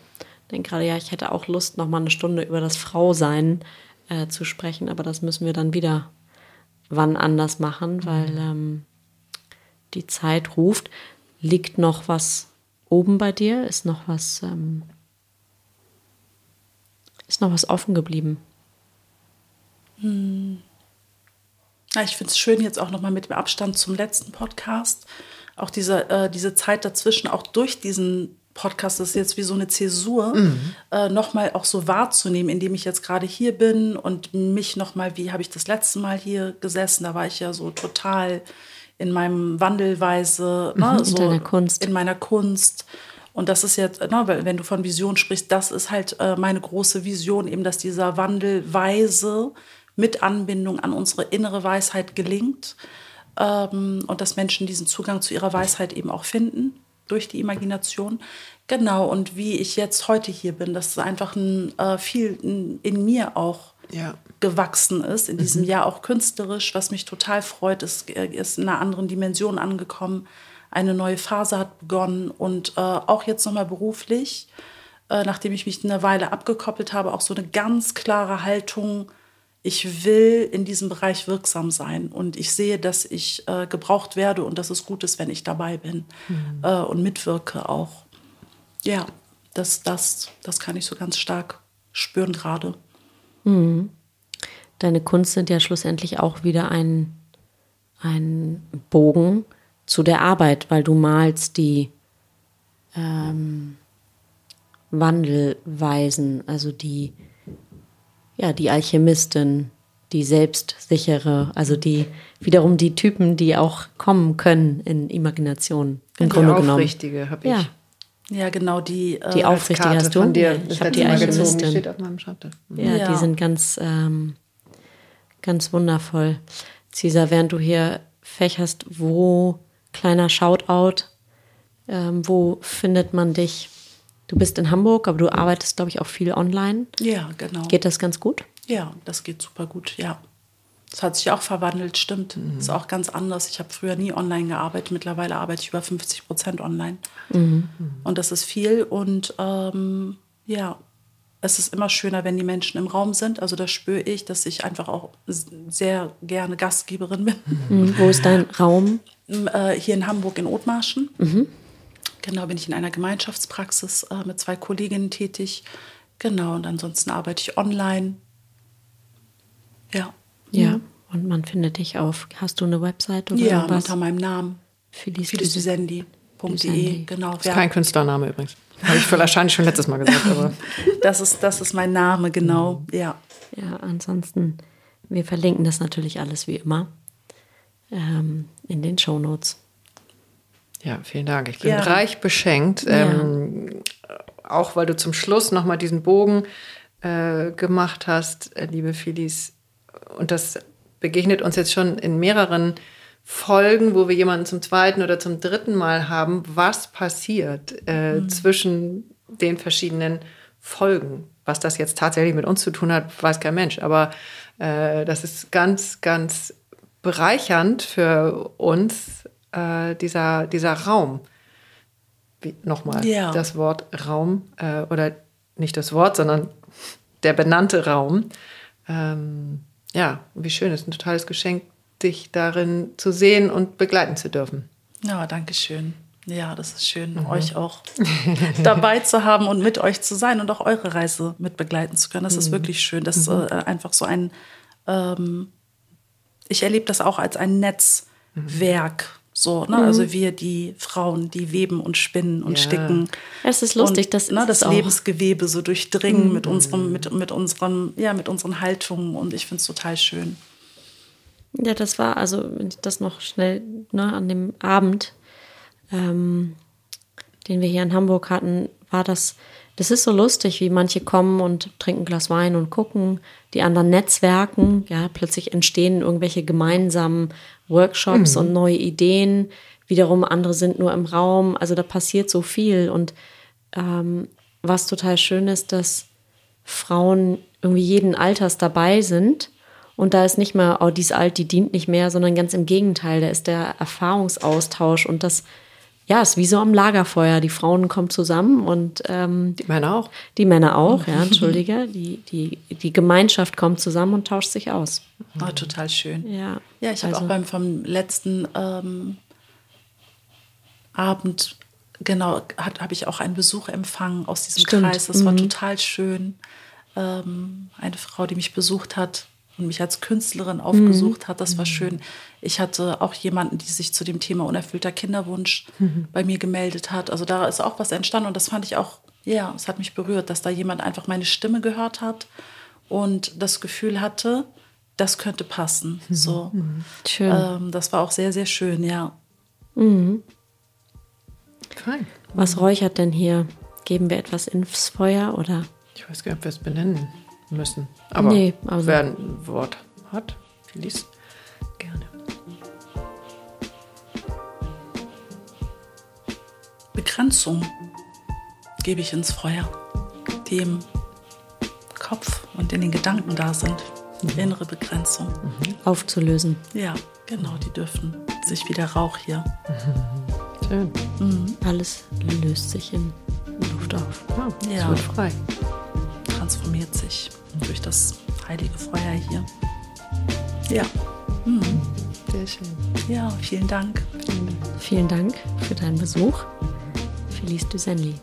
Ich denke gerade, ja, ich hätte auch Lust, noch mal eine Stunde über das Frausein äh, zu sprechen, aber das müssen wir dann wieder wann anders machen, weil mhm. ähm, die Zeit ruft. Liegt noch was oben bei dir? Ist noch was, ähm, ist noch was offen geblieben? Hm. Ja, ich finde es schön, jetzt auch noch mal mit dem Abstand zum letzten Podcast auch diese, äh, diese Zeit dazwischen, auch durch diesen Podcast, das ist jetzt wie so eine Zäsur, mhm. äh, nochmal auch so wahrzunehmen, indem ich jetzt gerade hier bin und mich nochmal, wie habe ich das letzte Mal hier gesessen, da war ich ja so total in meinem Wandelweise, ne, mhm, so in, Kunst. in meiner Kunst. Und das ist jetzt, ne, wenn du von Vision sprichst, das ist halt äh, meine große Vision, eben, dass dieser Wandelweise mit Anbindung an unsere innere Weisheit gelingt ähm, und dass Menschen diesen Zugang zu ihrer Weisheit eben auch finden durch die Imagination. Genau, und wie ich jetzt heute hier bin, dass es einfach ein, äh, viel in, in, mir auch ja. gewachsen ist, in diesem mhm. Jahr auch künstlerisch, was mich total freut, ist, ist in einer anderen Dimension angekommen. Eine neue Phase hat begonnen und äh, auch jetzt nochmal beruflich, äh, nachdem ich mich eine Weile abgekoppelt habe, auch so eine ganz klare Haltung ich will in diesem Bereich wirksam sein und ich sehe, dass ich äh, gebraucht werde und dass es gut ist, wenn ich dabei bin mhm. äh, und mitwirke auch. Ja, das, das, das kann ich so ganz stark spüren gerade. Mhm. Deine Kunst sind ja schlussendlich auch wieder ein, ein Bogen zu der Arbeit, weil du malst die ähm, Wandelweisen, also die ja, die Alchemistin, die selbstsichere, also die wiederum die Typen, die auch kommen können in Imagination. Im die Grunde Aufrichtige habe ich. Ja. Ja, genau, die, äh, die Aufrichtige hast du. Von dir. Ich habe die Alchemistin. Die steht auf meinem Schatten. Ja, ja, die sind ganz, ähm, ganz wundervoll. Cesar, während du hier fächerst, wo kleiner Shoutout Ähm, wo findet man dich? Du bist in Hamburg, aber du arbeitest, glaube ich, auch viel online. Ja, genau. Geht das ganz gut? Ja, das geht super gut, ja. Das hat sich auch verwandelt, stimmt. Mhm. Ist auch ganz anders. Ich habe früher nie online gearbeitet. Mittlerweile arbeite ich über 50 Prozent online. Mhm. Und das ist viel. Und ähm, ja, es ist immer schöner, wenn die Menschen im Raum sind. Also das spüre ich, dass ich einfach auch sehr gerne Gastgeberin bin. Mhm. Wo ist dein Raum? [LAUGHS] Äh, hier in Hamburg in Othmarschen. Mhm. Genau, bin ich in einer Gemeinschaftspraxis äh, mit zwei Kolleginnen tätig. Genau, und ansonsten arbeite ich online. Ja. Ja. Und man findet dich auf. Hast du eine Website oder Ja, was? unter meinem Namen. Phyllisdusendi.de. Dusendi. Genau. Das ist kein Künstlername übrigens. Habe ich wahrscheinlich schon letztes Mal gesagt, aber [LAUGHS] das, ist, das ist mein Name, genau. Ja. Ja, ansonsten, wir verlinken das natürlich alles wie immer ähm, in den Shownotes. Ja, vielen Dank. Ich bin Ja. reich beschenkt. Ähm, auch weil du zum Schluss nochmal diesen Bogen äh, gemacht hast, äh, liebe Philis. Und das begegnet uns jetzt schon in mehreren Folgen, wo wir jemanden zum zweiten oder zum dritten Mal haben. Was passiert äh, zwischen den verschiedenen Folgen? Was das jetzt tatsächlich mit uns zu tun hat, weiß kein Mensch. Aber äh, das ist ganz, ganz bereichernd für uns, äh, dieser, dieser Raum. Nochmal Ja. das Wort Raum äh, oder nicht das Wort, sondern der benannte Raum. Ähm, ja, wie schön, es ist ein totales Geschenk, dich darin zu sehen und begleiten zu dürfen. Ja, danke schön. Ja, das ist schön, euch auch [LAUGHS] dabei zu haben und mit euch zu sein und auch eure Reise mit begleiten zu können. Das ist wirklich schön. Das ist äh, einfach so ein, ähm, ich erlebe das auch als ein Netzwerk. So, ne? Also wir, die Frauen, die weben und spinnen und Ja. sticken. Es ist lustig, und, das ne, das. Lebensgewebe so durchdringen mit unserem, mit, mit unserem, ja, mit unseren Haltungen und ich finde es total schön. Ja, das war, also wenn ich das noch schnell ne, an dem Abend, ähm, den wir hier in Hamburg hatten, war das, das ist so lustig, wie manche kommen und trinken ein Glas Wein und gucken, die anderen netzwerken, ja, plötzlich entstehen irgendwelche gemeinsamen Workshops und neue Ideen, wiederum andere sind nur im Raum, also da passiert so viel. Und ähm, was total schön ist, dass Frauen irgendwie jeden Alters dabei sind. Und da ist nicht mehr, oh, die ist alt, die dient nicht mehr, sondern ganz im Gegenteil, da ist der Erfahrungsaustausch. Und das, ja, ist wie so am Lagerfeuer. Die Frauen kommen zusammen und ähm, Die Männer auch. die Männer auch, ja, entschuldige. [LAUGHS] Die, die, die Gemeinschaft kommt zusammen und tauscht sich aus. Ah, total schön. Ja, Ja, ich habe also- auch beim vom letzten ähm, Abend, genau, habe ich auch einen Besuch empfangen aus diesem Stimmt, Kreis. Das war total schön. Ähm, eine Frau, die mich besucht hat und mich als Künstlerin aufgesucht hat, das war schön. Ich hatte auch jemanden, die sich zu dem Thema unerfüllter Kinderwunsch bei mir gemeldet hat. Also da ist auch was entstanden und das fand ich auch, ja, es hat mich berührt, dass da jemand einfach meine Stimme gehört hat und das Gefühl hatte, das könnte passen. So. Schön. Ähm, das war auch sehr, sehr schön, ja. Fein. Was räuchert denn hier? Geben wir etwas ins Feuer oder? Ich weiß gar nicht, ob wir es benennen müssen. Aber Nee, also- wer ein Wort hat, Phyllis, gerne. Begrenzung gebe ich ins Feuer, die im Kopf und in den Gedanken da sind. Innere Begrenzung. Aufzulösen. Ja, genau, die dürfen sich wie der Rauch hier. [LAUGHS] Schön. Alles löst sich in Luft auf. Ja, Ja. Es wird frei. Transformiert sich durch das heilige Feuer hier. Ja, Sehr schön. ja, vielen Dank. Vielen Dank für deinen Besuch. Felice Dusenli.